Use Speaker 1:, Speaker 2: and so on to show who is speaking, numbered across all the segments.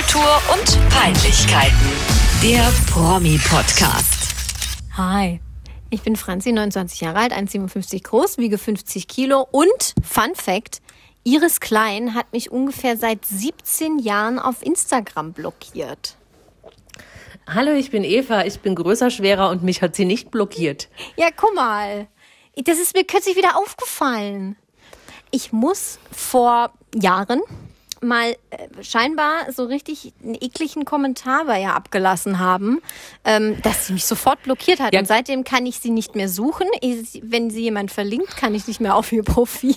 Speaker 1: Popkultur und Peinlichkeiten. Der Promi-Podcast.
Speaker 2: Hi, ich bin Franzi, 29 Jahre alt, 1,57 groß, wiege 50 Kilo und Fun Fact: Iris Klein hat mich ungefähr seit 17 Jahren auf Instagram blockiert.
Speaker 3: Hallo, ich bin Eva, ich bin größer, schwerer und mich hat sie nicht blockiert.
Speaker 2: Ja, guck mal. Das ist mir kürzlich wieder aufgefallen. Ich muss vor Jahren mal äh, scheinbar so richtig einen ekligen Kommentar bei ihr abgelassen haben, ähm, dass sie mich sofort blockiert hat.
Speaker 3: Ja.
Speaker 2: Und seitdem kann ich sie nicht mehr suchen. Ich, wenn sie jemand verlinkt, kann ich nicht mehr auf ihr Profil.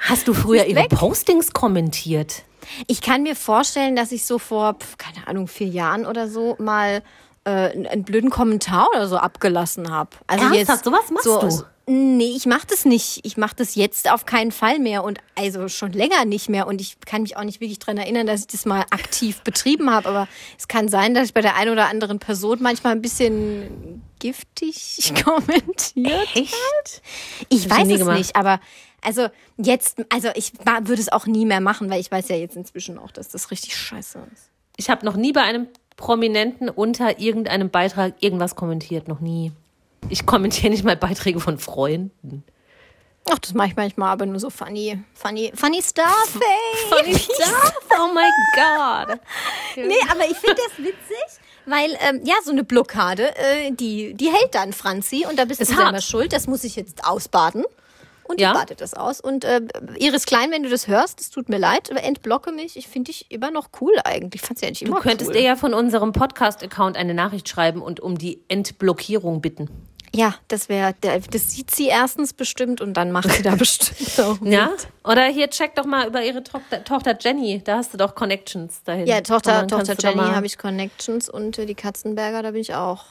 Speaker 3: Hast du früher ihre
Speaker 2: weg.
Speaker 3: Postings kommentiert?
Speaker 2: Ich kann mir vorstellen, dass ich so vor, pf, keine Ahnung, vier Jahren oder so mal äh, einen blöden Kommentar oder so abgelassen habe. Also
Speaker 3: Ernsthaft? Sowas machst
Speaker 2: so,
Speaker 3: du?
Speaker 2: Nee, ich mache das nicht. Ich mache das jetzt auf keinen Fall mehr und also schon länger nicht mehr. Und ich kann mich auch nicht wirklich dran erinnern, dass ich das mal aktiv betrieben habe. Aber es kann sein, dass ich bei der einen oder anderen Person manchmal ein bisschen giftig kommentiert.
Speaker 3: Echt?
Speaker 2: Ich weiß es
Speaker 3: gemacht.
Speaker 2: nicht, aber also jetzt, also ich würde es auch nie mehr machen, weil ich weiß ja jetzt inzwischen auch, dass das richtig scheiße ist.
Speaker 3: Ich habe noch nie bei einem Prominenten unter irgendeinem Beitrag irgendwas kommentiert. Noch nie. Ich kommentiere nicht mal Beiträge von Freunden.
Speaker 2: Ach, das mache ich manchmal, aber nur so funny, funny, funny stuff, ey.
Speaker 3: Funny stuff? Oh my God.
Speaker 2: Nee, aber ich finde das witzig, weil, ähm, ja, so eine Blockade, äh, die, die hält dann, Franzi, und da bist
Speaker 3: Ist
Speaker 2: du
Speaker 3: hart.
Speaker 2: selber schuld. Das muss ich jetzt ausbaden. Und
Speaker 3: Ja.
Speaker 2: ich badet das aus. Und äh, Iris Klein, wenn du das hörst, es tut mir leid, aber entblocke mich. Ich finde dich immer noch cool eigentlich. Ich fand ja nicht immer
Speaker 3: Du könntest
Speaker 2: cool.
Speaker 3: dir ja von unserem Podcast-Account eine Nachricht schreiben und um die Entblockierung bitten.
Speaker 2: Ja, das wäre, das sieht sie erstens bestimmt und dann macht sie da bestimmt auch. mit.
Speaker 3: Ja? Oder hier check doch mal über ihre Tochter, Tochter Jenny. Da hast du doch Connections dahin.
Speaker 2: Ja, Tochter, Tochter Jenny habe ich Connections und die Katzenberger, da bin ich auch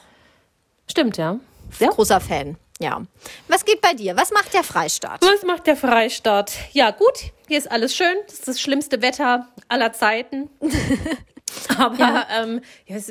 Speaker 3: Stimmt, ja. ja.
Speaker 2: großer Fan. Ja. Was geht bei dir? Was macht der Freistaat?
Speaker 3: Was macht der Freistaat? Ja, gut, hier ist alles schön. Das ist das schlimmste Wetter aller Zeiten. Aber ja. Ähm, ja, das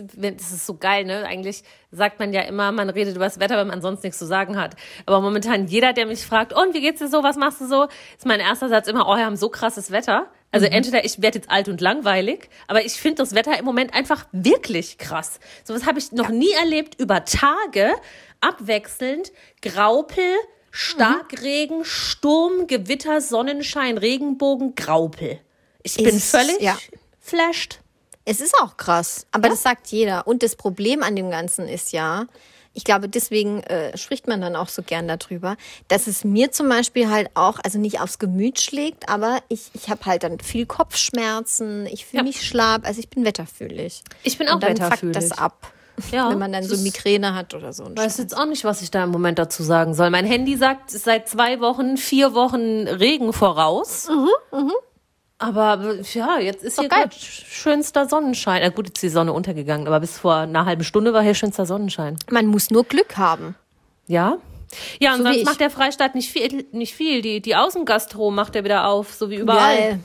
Speaker 3: ist so geil, ne? Eigentlich sagt man ja immer, man redet über das Wetter, wenn man sonst nichts zu sagen hat. Aber momentan jeder, der mich fragt, und wie geht's dir so, was machst du so, ist mein erster Satz immer, oh, wir haben so krasses Wetter. Also entweder ich werde jetzt alt und langweilig, aber ich finde das Wetter im Moment einfach wirklich krass. Sowas habe ich noch nie erlebt über Tage, abwechselnd, Graupel, Starkregen, Sturm, Gewitter, Sonnenschein, Regenbogen, Graupel. Ich bin
Speaker 2: Ist-
Speaker 3: völlig
Speaker 2: ja.
Speaker 3: flashed.
Speaker 2: Es ist auch krass, aber das sagt jeder. Und das Problem an dem Ganzen ist ja, ich glaube, deswegen äh, spricht man dann auch so gern darüber, dass es mir zum Beispiel halt auch, also nicht aufs Gemüt schlägt, aber ich, ich habe halt dann viel Kopfschmerzen, ich fühle
Speaker 3: Ja.
Speaker 2: mich schlapp, also ich bin wetterfühlig.
Speaker 3: Ich bin auch
Speaker 2: Und dann
Speaker 3: wetterfühlig.
Speaker 2: fuckt das ab,
Speaker 3: Ja,
Speaker 2: wenn man dann so Migräne hat oder so. ein
Speaker 3: weiß jetzt auch nicht, was ich da im Moment dazu sagen soll. Mein Handy sagt seit zwei Wochen, vier Wochen Regen voraus. Aber ja, jetzt ist hier
Speaker 2: geil.
Speaker 3: gerade schönster Sonnenschein. Na gut, jetzt ist die Sonne untergegangen, aber bis vor einer halben Stunde war hier schönster Sonnenschein.
Speaker 2: Man muss nur Glück haben.
Speaker 3: Ja? Ja, und
Speaker 2: So wie
Speaker 3: sonst macht der Freistaat nicht viel. Nicht viel. Die, die Außengastro macht er wieder auf, so wie überall.
Speaker 2: Geil.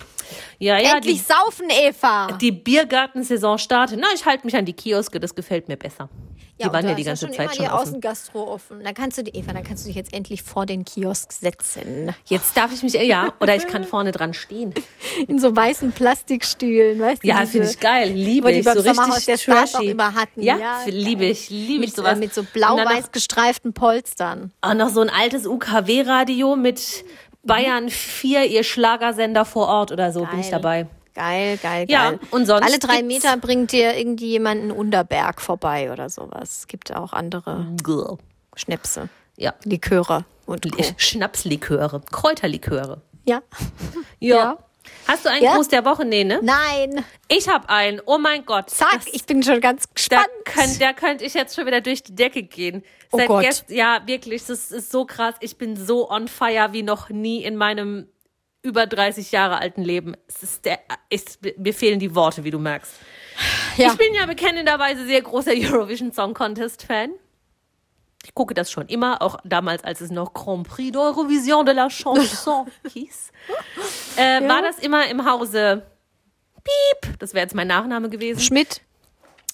Speaker 3: Ja, ja,
Speaker 2: Endlich
Speaker 3: die,
Speaker 2: saufen, Eva!
Speaker 3: die Biergartensaison startet. Na, ich halte mich an die Kioske, das gefällt mir besser. Die waren ja die ganze
Speaker 2: schon
Speaker 3: Zeit schon
Speaker 2: die
Speaker 3: offen.
Speaker 2: Außengastro offen. Dann kannst du, die- Eva, dann kannst du dich jetzt endlich vor den Kiosk setzen.
Speaker 3: Jetzt darf ich mich, ja, oder ich kann vorne dran stehen.
Speaker 2: In so weißen Plastikstühlen, weißt du?
Speaker 3: Ja, finde ich geil. Liebe
Speaker 2: die
Speaker 3: ich. So richtig trashy.
Speaker 2: immer hatten.
Speaker 3: Ja,
Speaker 2: Ja,
Speaker 3: liebe ich. Liebe ich
Speaker 2: mit,
Speaker 3: sowas.
Speaker 2: äh, mit so blau-weiß gestreiften Polstern.
Speaker 3: Auch noch so ein altes UKW-Radio mit Bayern 4, ihr Schlagersender vor Ort oder so, bin ich
Speaker 2: Geil.
Speaker 3: dabei.
Speaker 2: Geil, geil,
Speaker 3: Ja,
Speaker 2: geil.
Speaker 3: und sonst
Speaker 2: Alle drei Meter bringt dir irgendwie jemand einen Unterberg vorbei oder sowas. Es gibt auch andere
Speaker 3: Grr.
Speaker 2: Schnäpse,
Speaker 3: Ja.
Speaker 2: Liköre und Co.
Speaker 3: Schnapsliköre, Kräuterliköre.
Speaker 2: Ja.
Speaker 3: Ja.
Speaker 2: Ja.
Speaker 3: Hast du einen
Speaker 2: Ja?
Speaker 3: Gruß der Woche? Nee, ne?
Speaker 2: Nein.
Speaker 3: Ich habe einen. Oh mein Gott.
Speaker 2: Zack, ich bin schon ganz
Speaker 3: Da
Speaker 2: gespannt.
Speaker 3: könnte da könnt ich jetzt schon wieder durch die Decke gehen.
Speaker 2: Oh Gott.
Speaker 3: gest- ja, wirklich, das ist so krass. Ich bin so on fire wie noch nie in meinem über 30 Jahre alten Leben. Es ist der, ist, mir fehlen die Worte, wie du merkst.
Speaker 2: Ja.
Speaker 3: Ich bin ja bekennenderweise sehr großer Eurovision Song Contest Fan. Ich gucke das schon immer, auch damals, als es noch Grand Prix d'Eurovision de la Chanson hieß. Äh, War das immer im Hause Piep, das wäre jetzt mein Nachname gewesen.
Speaker 2: Schmidt.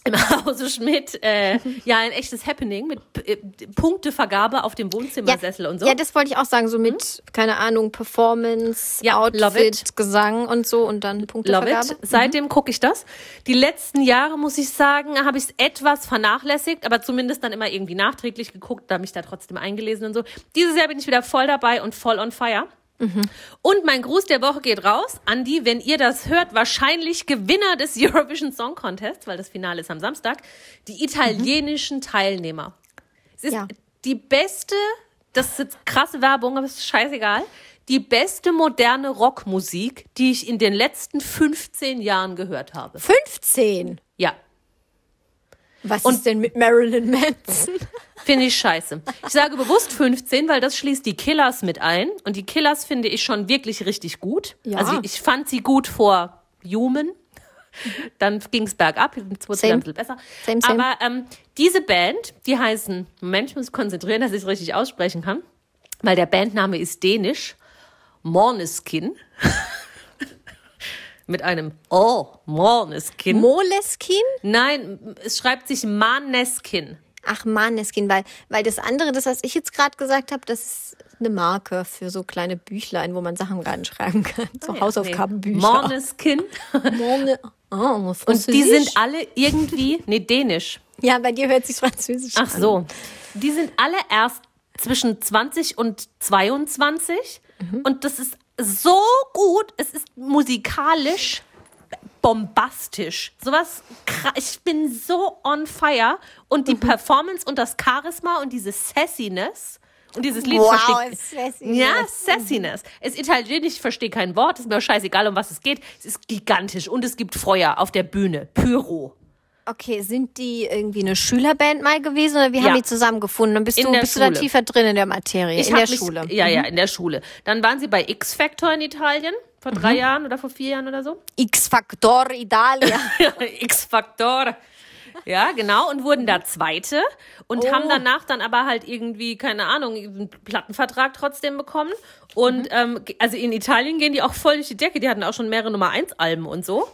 Speaker 3: im Hause Schmidt äh, ja ein echtes Happening mit äh, Punktevergabe auf dem Wohnzimmersessel und so.
Speaker 2: Ja, das wollte ich auch sagen, so mit, keine Ahnung, Performance,
Speaker 3: Ja, love
Speaker 2: Outfit,
Speaker 3: it.
Speaker 2: Gesang und so und dann
Speaker 3: Love
Speaker 2: Punktevergabe.
Speaker 3: it. Seitdem gucke ich das. Die letzten Jahre, muss ich sagen, habe ich es etwas vernachlässigt, aber zumindest dann immer irgendwie nachträglich geguckt, da mich da trotzdem eingelesen und so. Dieses Jahr bin ich wieder voll dabei und voll on fire. Und mein Gruß der Woche geht raus, Andi, wenn ihr das hört, wahrscheinlich Gewinner des Eurovision Song Contest, weil das Finale ist am Samstag, die italienischen Teilnehmer. Es ist
Speaker 2: Ja.
Speaker 3: die beste, das ist jetzt krasse Werbung, aber es ist scheißegal, die beste moderne Rockmusik, die ich in den letzten 15 Jahren gehört habe.
Speaker 2: 15.
Speaker 3: Ja,
Speaker 2: Was
Speaker 3: Und-
Speaker 2: ist denn mit Marilyn Manson?
Speaker 3: finde ich scheiße. Ich sage bewusst 15, weil das schließt die Killers mit ein. Und die Killers finde ich schon wirklich richtig gut.
Speaker 2: Ja.
Speaker 3: Also ich fand sie gut vor Human. Dann ging es bergab, jetzt wurde es ein bisschen besser.
Speaker 2: Same, same.
Speaker 3: Aber ähm, diese Band, die heißen, Moment, ich muss konzentrieren, dass ich es richtig aussprechen kann, weil der Bandname ist dänisch, Morneskin. Mit einem Oh, Morneskin.
Speaker 2: Moleskin?
Speaker 3: Nein, es schreibt sich Maneskin.
Speaker 2: Ach, Maneskin, weil, weil das andere, das, was ich jetzt gerade gesagt habe, das ist eine Marke für so kleine Büchlein, wo man Sachen reinschreiben kann. So Hausaufgabenbücher.
Speaker 3: Morneskin.
Speaker 2: Morne. Oh,
Speaker 3: Und die sind alle irgendwie, nee, dänisch.
Speaker 2: Ja, bei dir hört sich französisch
Speaker 3: Ach
Speaker 2: an.
Speaker 3: so. Die sind alle erst zwischen 20 und 22. Und das ist so gut. Es ist musikalisch bombastisch. Sowas, ich bin so on fire. Und die Performance und das Charisma und diese Sassiness. Und dieses Lied
Speaker 2: Wow,
Speaker 3: versteht.
Speaker 2: Sassiness.
Speaker 3: Ja, Sassiness. Es ist italienisch, ich verstehe kein Wort, ist mir scheißegal, um was es geht. Es ist gigantisch und es gibt Feuer auf der Bühne. Pyro.
Speaker 2: Okay, sind die irgendwie eine Schülerband mal gewesen oder wie
Speaker 3: Ja.
Speaker 2: haben die zusammengefunden? Dann bist,
Speaker 3: In
Speaker 2: du, bist du da tiefer drin in der Materie,
Speaker 3: Ich
Speaker 2: in der
Speaker 3: mich,
Speaker 2: Schule. Mhm.
Speaker 3: Ja, ja, in der Schule. Dann waren sie bei X Factor in Italien vor drei Jahren oder vor vier Jahren oder so.
Speaker 2: X-Factor Italia.
Speaker 3: X Factor. Ja, genau, und wurden da Zweite und
Speaker 2: Oh.
Speaker 3: haben danach dann aber halt irgendwie, keine Ahnung, einen Plattenvertrag trotzdem bekommen. Und
Speaker 2: Mhm.
Speaker 3: ähm, also in Italien gehen die auch voll durch die Decke. Die hatten auch schon mehrere Nummer 1 Alben und so.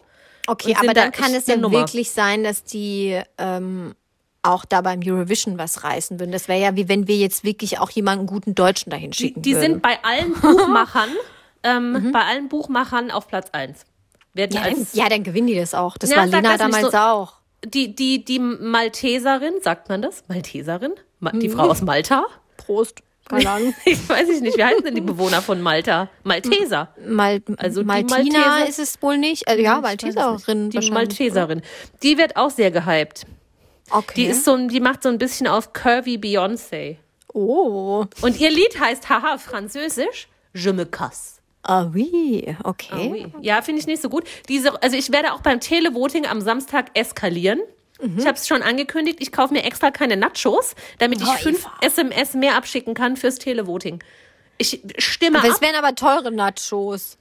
Speaker 2: Okay, aber
Speaker 3: da
Speaker 2: dann kann es ja
Speaker 3: Nummer.
Speaker 2: wirklich sein, dass die ähm, auch da beim Eurovision was reißen würden. Das wäre ja wie wenn wir jetzt wirklich auch jemanden guten Deutschen dahin
Speaker 3: Die,
Speaker 2: schicken
Speaker 3: die
Speaker 2: würden.
Speaker 3: sind bei allen Buchmachern, ähm, bei allen Buchmachern auf Platz 1. Werden
Speaker 2: ja, dann,
Speaker 3: als
Speaker 2: ja, dann gewinnen die das auch. Das
Speaker 3: Ja,
Speaker 2: war Lena damals
Speaker 3: so.
Speaker 2: auch.
Speaker 3: die, die, die Malteserin, sagt man das? Malteserin? Ma die
Speaker 2: Mhm.
Speaker 3: Frau aus Malta?
Speaker 2: Prost. Keine Ahnung.
Speaker 3: Ich weiß ich nicht, wie heißen denn die Bewohner von Malta? Malteser.
Speaker 2: Mal,
Speaker 3: Also die
Speaker 2: Maltina
Speaker 3: Malteser-
Speaker 2: ist es wohl nicht. Äh, ja. Malteserin.
Speaker 3: Die. Malteserin. Die wird auch sehr gehypt.
Speaker 2: Okay.
Speaker 3: Die ist so, ein- die macht so ein bisschen auf curvy Beyoncé.
Speaker 2: oh.
Speaker 3: Und ihr Lied heißt, haha, französisch, Je me casse.
Speaker 2: Ah, oui. Okay.
Speaker 3: Ui. Ja, finde ich nicht so gut. Diese, also ich werde auch beim Televoting am Samstag eskalieren.
Speaker 2: Mhm.
Speaker 3: Ich habe es schon angekündigt. Ich kaufe mir extra keine Nachos, damit ich
Speaker 2: Oh,
Speaker 3: fünf
Speaker 2: Eva.
Speaker 3: SMS mehr abschicken kann fürs Televoting. Ich stimme
Speaker 2: Aber es
Speaker 3: ab.
Speaker 2: wären aber teure Nachos.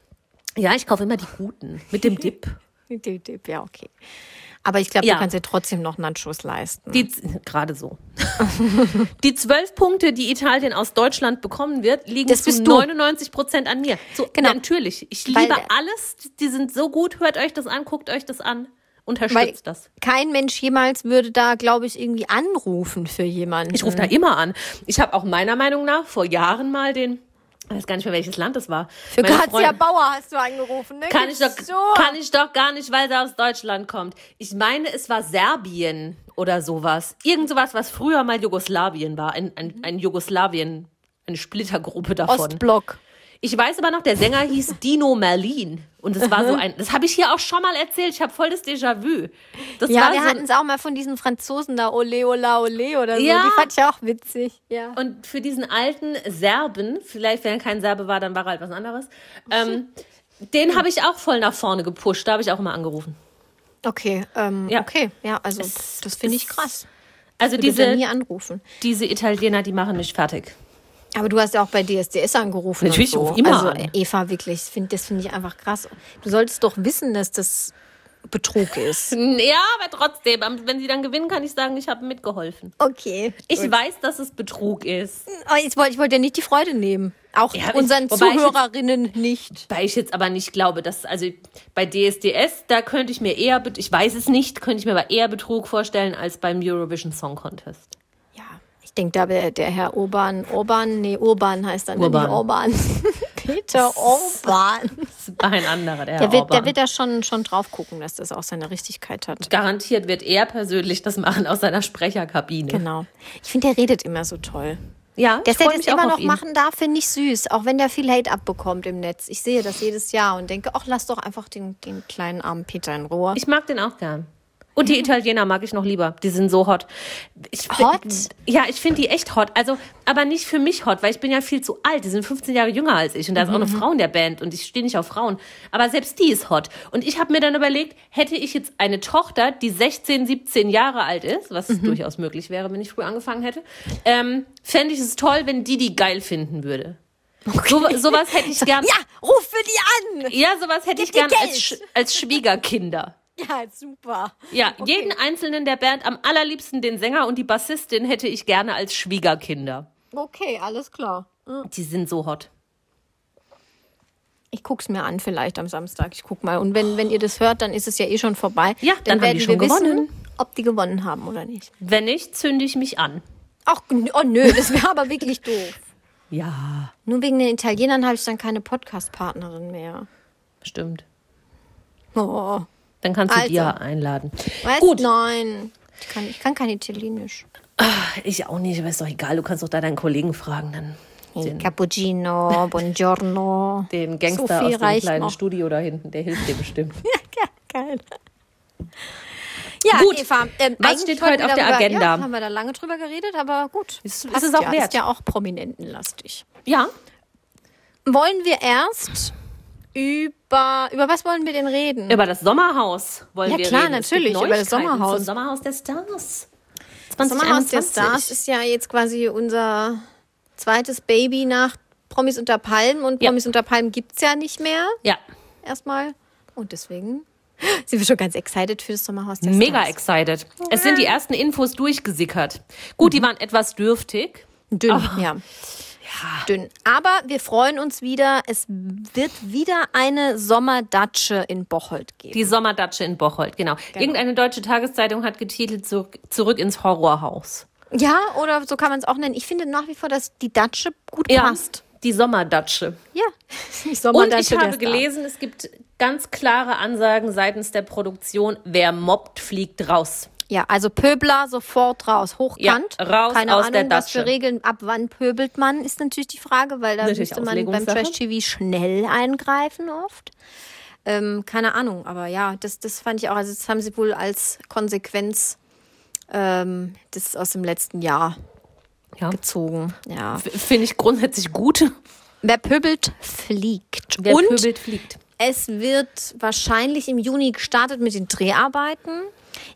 Speaker 3: Ja, ich kaufe immer die guten mit dem Dip.
Speaker 2: Dip, dip, Ja, okay. Aber ich glaube,
Speaker 3: Ja.
Speaker 2: du kannst dir trotzdem noch Nachos leisten.
Speaker 3: Die, gerade so. die zwölf Punkte, die Italien aus Deutschland bekommen wird, liegen
Speaker 2: Das
Speaker 3: zu
Speaker 2: bist du.
Speaker 3: 99 Prozent an mir. So,
Speaker 2: Genau.
Speaker 3: Natürlich. Ich
Speaker 2: Weil-
Speaker 3: liebe alles. Die sind so gut. Hört euch das an, guckt euch das an. Unterstützt
Speaker 2: Weil
Speaker 3: das.
Speaker 2: kein Mensch jemals würde da, glaube ich, irgendwie anrufen für jemanden.
Speaker 3: Ich rufe da immer an. Ich habe auch meiner Meinung nach vor Jahren mal den, ich weiß gar nicht mehr, welches Land es war.
Speaker 2: für
Speaker 3: Meine
Speaker 2: Grazia
Speaker 3: Freundin-
Speaker 2: Bauer hast du angerufen, ne?
Speaker 3: kann ich, doch,
Speaker 2: so.
Speaker 3: kann ich doch gar nicht, weil sie aus Deutschland kommt. Ich meine, es war Serbien oder sowas. Irgend sowas, was früher mal Jugoslawien war. Ein, ein, ein Jugoslawien, eine Splittergruppe davon.
Speaker 2: Ostblock.
Speaker 3: Ich weiß aber noch, der Sänger hieß Dino Merlin. Und das war so ein, das habe ich hier auch schon mal erzählt. Ich habe voll das Déjà-vu. Das
Speaker 2: Ja, wir
Speaker 3: so,
Speaker 2: hatten es auch mal von diesen Franzosen da, Ole, Ola, Ole oder so.
Speaker 3: Ja.
Speaker 2: Die fand ich auch witzig. Ja.
Speaker 3: Und für diesen alten Serben, vielleicht wenn er kein Serbe war, dann war er halt was anderes, ähm, den habe ich auch voll nach vorne gepusht. Da habe ich auch immer angerufen.
Speaker 2: Okay, ähm,
Speaker 3: Ja.
Speaker 2: okay. Ja, also
Speaker 3: Es-
Speaker 2: das finde ich krass.
Speaker 3: Also diese, diese Italiener, die machen mich fertig.
Speaker 2: Aber du hast ja auch bei DSDS angerufen.
Speaker 3: Natürlich, ich
Speaker 2: so.
Speaker 3: ruf immer
Speaker 2: also,
Speaker 3: an.
Speaker 2: Eva, wirklich, find, das finde ich einfach krass. Du solltest doch wissen, dass das Betrug ist.
Speaker 3: Ja, aber trotzdem, wenn sie dann gewinnen, kann ich sagen, ich habe mitgeholfen.
Speaker 2: Okay.
Speaker 3: Ich weiß, dass es Betrug ist.
Speaker 2: Oh, ich wollte ich wollte dir nicht die Freude nehmen. Auch
Speaker 3: Ja, ich-
Speaker 2: unseren
Speaker 3: ich jetzt-
Speaker 2: Zuhörerinnen nicht.
Speaker 3: Weil ich jetzt aber nicht glaube, dass, also bei DSDS, da könnte ich mir eher, ich weiß es nicht, könnte ich mir aber eher Betrug vorstellen als beim Eurovision Song Contest.
Speaker 2: Denke, da der, der Herr Urban, Urban, nee, Urban heißt dann
Speaker 3: Urban.
Speaker 2: nicht Urban. Peter Urban.
Speaker 3: Das ist ein anderer, der,
Speaker 2: Der wird,
Speaker 3: Orban.
Speaker 2: der wird da schon, schon drauf gucken, dass das auch seine Richtigkeit hat.
Speaker 3: Garantiert wird er persönlich das machen aus seiner Sprecherkabine.
Speaker 2: Genau. Ich finde, der redet immer so toll.
Speaker 3: Ja,
Speaker 2: Dass er das immer noch machen darf, finde ich süß. Auch wenn der viel Hate abbekommt im Netz. Ich sehe das jedes Jahr und denke, ach, lass doch einfach den, den kleinen armen Peter in Ruhe.
Speaker 3: Ich mag den auch gern. Und die Italiener mag ich noch lieber. Die sind so hot. Ich
Speaker 2: Hot?
Speaker 3: Ja, ich finde die echt hot. Also, aber nicht für mich hot, weil ich bin ja viel zu alt. Die sind 15 Jahre jünger als ich und da ist auch eine Frau in der Band und ich stehe nicht auf Frauen. Aber selbst die ist hot. Und ich habe mir dann überlegt, hätte ich jetzt eine Tochter, die 16, 17 Jahre alt ist, was durchaus möglich wäre, wenn ich früh angefangen hätte, ähm, fände ich es toll, wenn die die geil finden würde. So, sowas hätte ich gern.
Speaker 2: ja, ruf für die an!
Speaker 3: Ja, sowas hätte ich
Speaker 2: Gib dir
Speaker 3: gern als, als Schwiegerkinder.
Speaker 2: Ja, super.
Speaker 3: Ja, jeden einzelnen der Band, am allerliebsten den Sänger und die Bassistin hätte ich gerne als Schwiegerkinder.
Speaker 2: Okay, alles klar.
Speaker 3: Die sind so hot.
Speaker 2: Ich guck's mir an, vielleicht am Samstag. Ich guck mal. Und wenn, wenn ihr das hört, dann ist es ja eh schon vorbei.
Speaker 3: Ja, dann haben
Speaker 2: werden
Speaker 3: die schon
Speaker 2: wir wissen,
Speaker 3: gewonnen.
Speaker 2: ob die gewonnen haben oder nicht.
Speaker 3: Wenn nicht, zünde ich mich an.
Speaker 2: Ach, oh nö, das wäre aber wirklich doof.
Speaker 3: Ja,
Speaker 2: Nur wegen den Italienern habe ich dann keine Podcast-Partnerin mehr.
Speaker 3: stimmt.
Speaker 2: Oh.
Speaker 3: Dann kannst du
Speaker 2: Also.
Speaker 3: Dia einladen.
Speaker 2: Was?
Speaker 3: Gut,
Speaker 2: Nein. Ich kann, ich kann kein Italienisch.
Speaker 3: ich auch nicht, aber ist doch egal. Du kannst doch da deinen Kollegen fragen, dann den,
Speaker 2: Cappuccino, buongiorno.
Speaker 3: den Gangster
Speaker 2: So
Speaker 3: aus dem kleinen
Speaker 2: noch.
Speaker 3: Studio da hinten, der hilft dir bestimmt.
Speaker 2: Ja, geil. Ja,
Speaker 3: Gut.
Speaker 2: Eva, ähm,
Speaker 3: Was steht heute auf der
Speaker 2: darüber-
Speaker 3: Agenda?
Speaker 2: Ja, haben wir da lange drüber geredet, aber gut.
Speaker 3: Ist- ist es auch
Speaker 2: ja,
Speaker 3: wert.
Speaker 2: Ist ja auch prominentenlastig.
Speaker 3: Ja,
Speaker 2: Wollen wir erst über, über was wollen wir denn reden?
Speaker 3: über das Sommerhaus wollen
Speaker 2: Ja,
Speaker 3: wir
Speaker 2: klar,
Speaker 3: reden. Es gibt
Speaker 2: natürlich, über das Sommerhaus.
Speaker 3: Zum Sommerhaus der Stars.
Speaker 2: Das Sommerhaus der
Speaker 3: 2021.
Speaker 2: Stars ist ja jetzt quasi unser zweites Baby nach Promis unter Palmen und
Speaker 3: Ja.
Speaker 2: Promis unter Palmen gibt es ja nicht mehr
Speaker 3: Ja,
Speaker 2: erstmal. Und deswegen sind wir schon ganz excited für das Sommerhaus der
Speaker 3: Mega
Speaker 2: Stars.
Speaker 3: excited. Es sind die ersten Infos durchgesickert. Gut, die waren etwas dürftig.
Speaker 2: Dünn, ja. Dünn. Aber wir freuen uns wieder. Es wird wieder eine Sommerdatsche in Bocholt geben.
Speaker 3: Die Sommerdatsche in Bocholt, genau. Irgendeine deutsche Tageszeitung hat getitelt Zurück, ins Horrorhaus.
Speaker 2: ja, oder so kann man es auch nennen. Ich finde nach wie vor, dass die Datsche gut passt.
Speaker 3: die Sommerdatsche.
Speaker 2: Ja, die
Speaker 3: Und ich
Speaker 2: Sommerdatsche
Speaker 3: habe gelesen, es gibt ganz klare Ansagen seitens der Produktion, wer mobbt, fliegt raus.
Speaker 2: Ja, also Pöbler sofort raus, hochkant.
Speaker 3: Ja, raus
Speaker 2: Keine
Speaker 3: aus
Speaker 2: Ahnung,
Speaker 3: der
Speaker 2: was für. Regeln, ab wann pöbelt man, ist natürlich die Frage, weil da
Speaker 3: Natürlich
Speaker 2: müsste man beim. Trash-TV schnell eingreifen oft. Ähm, keine Ahnung, aber ja, das, das fand ich auch, also das haben sie wohl als Konsequenz ähm, das aus dem letzten Jahr
Speaker 3: Ja.
Speaker 2: gezogen. Ja.
Speaker 3: Finde ich grundsätzlich gut.
Speaker 2: Wer pöbelt, fliegt.
Speaker 3: Wer
Speaker 2: Und
Speaker 3: pöbelt, fliegt.
Speaker 2: Es wird wahrscheinlich im Juni gestartet mit den Dreharbeiten.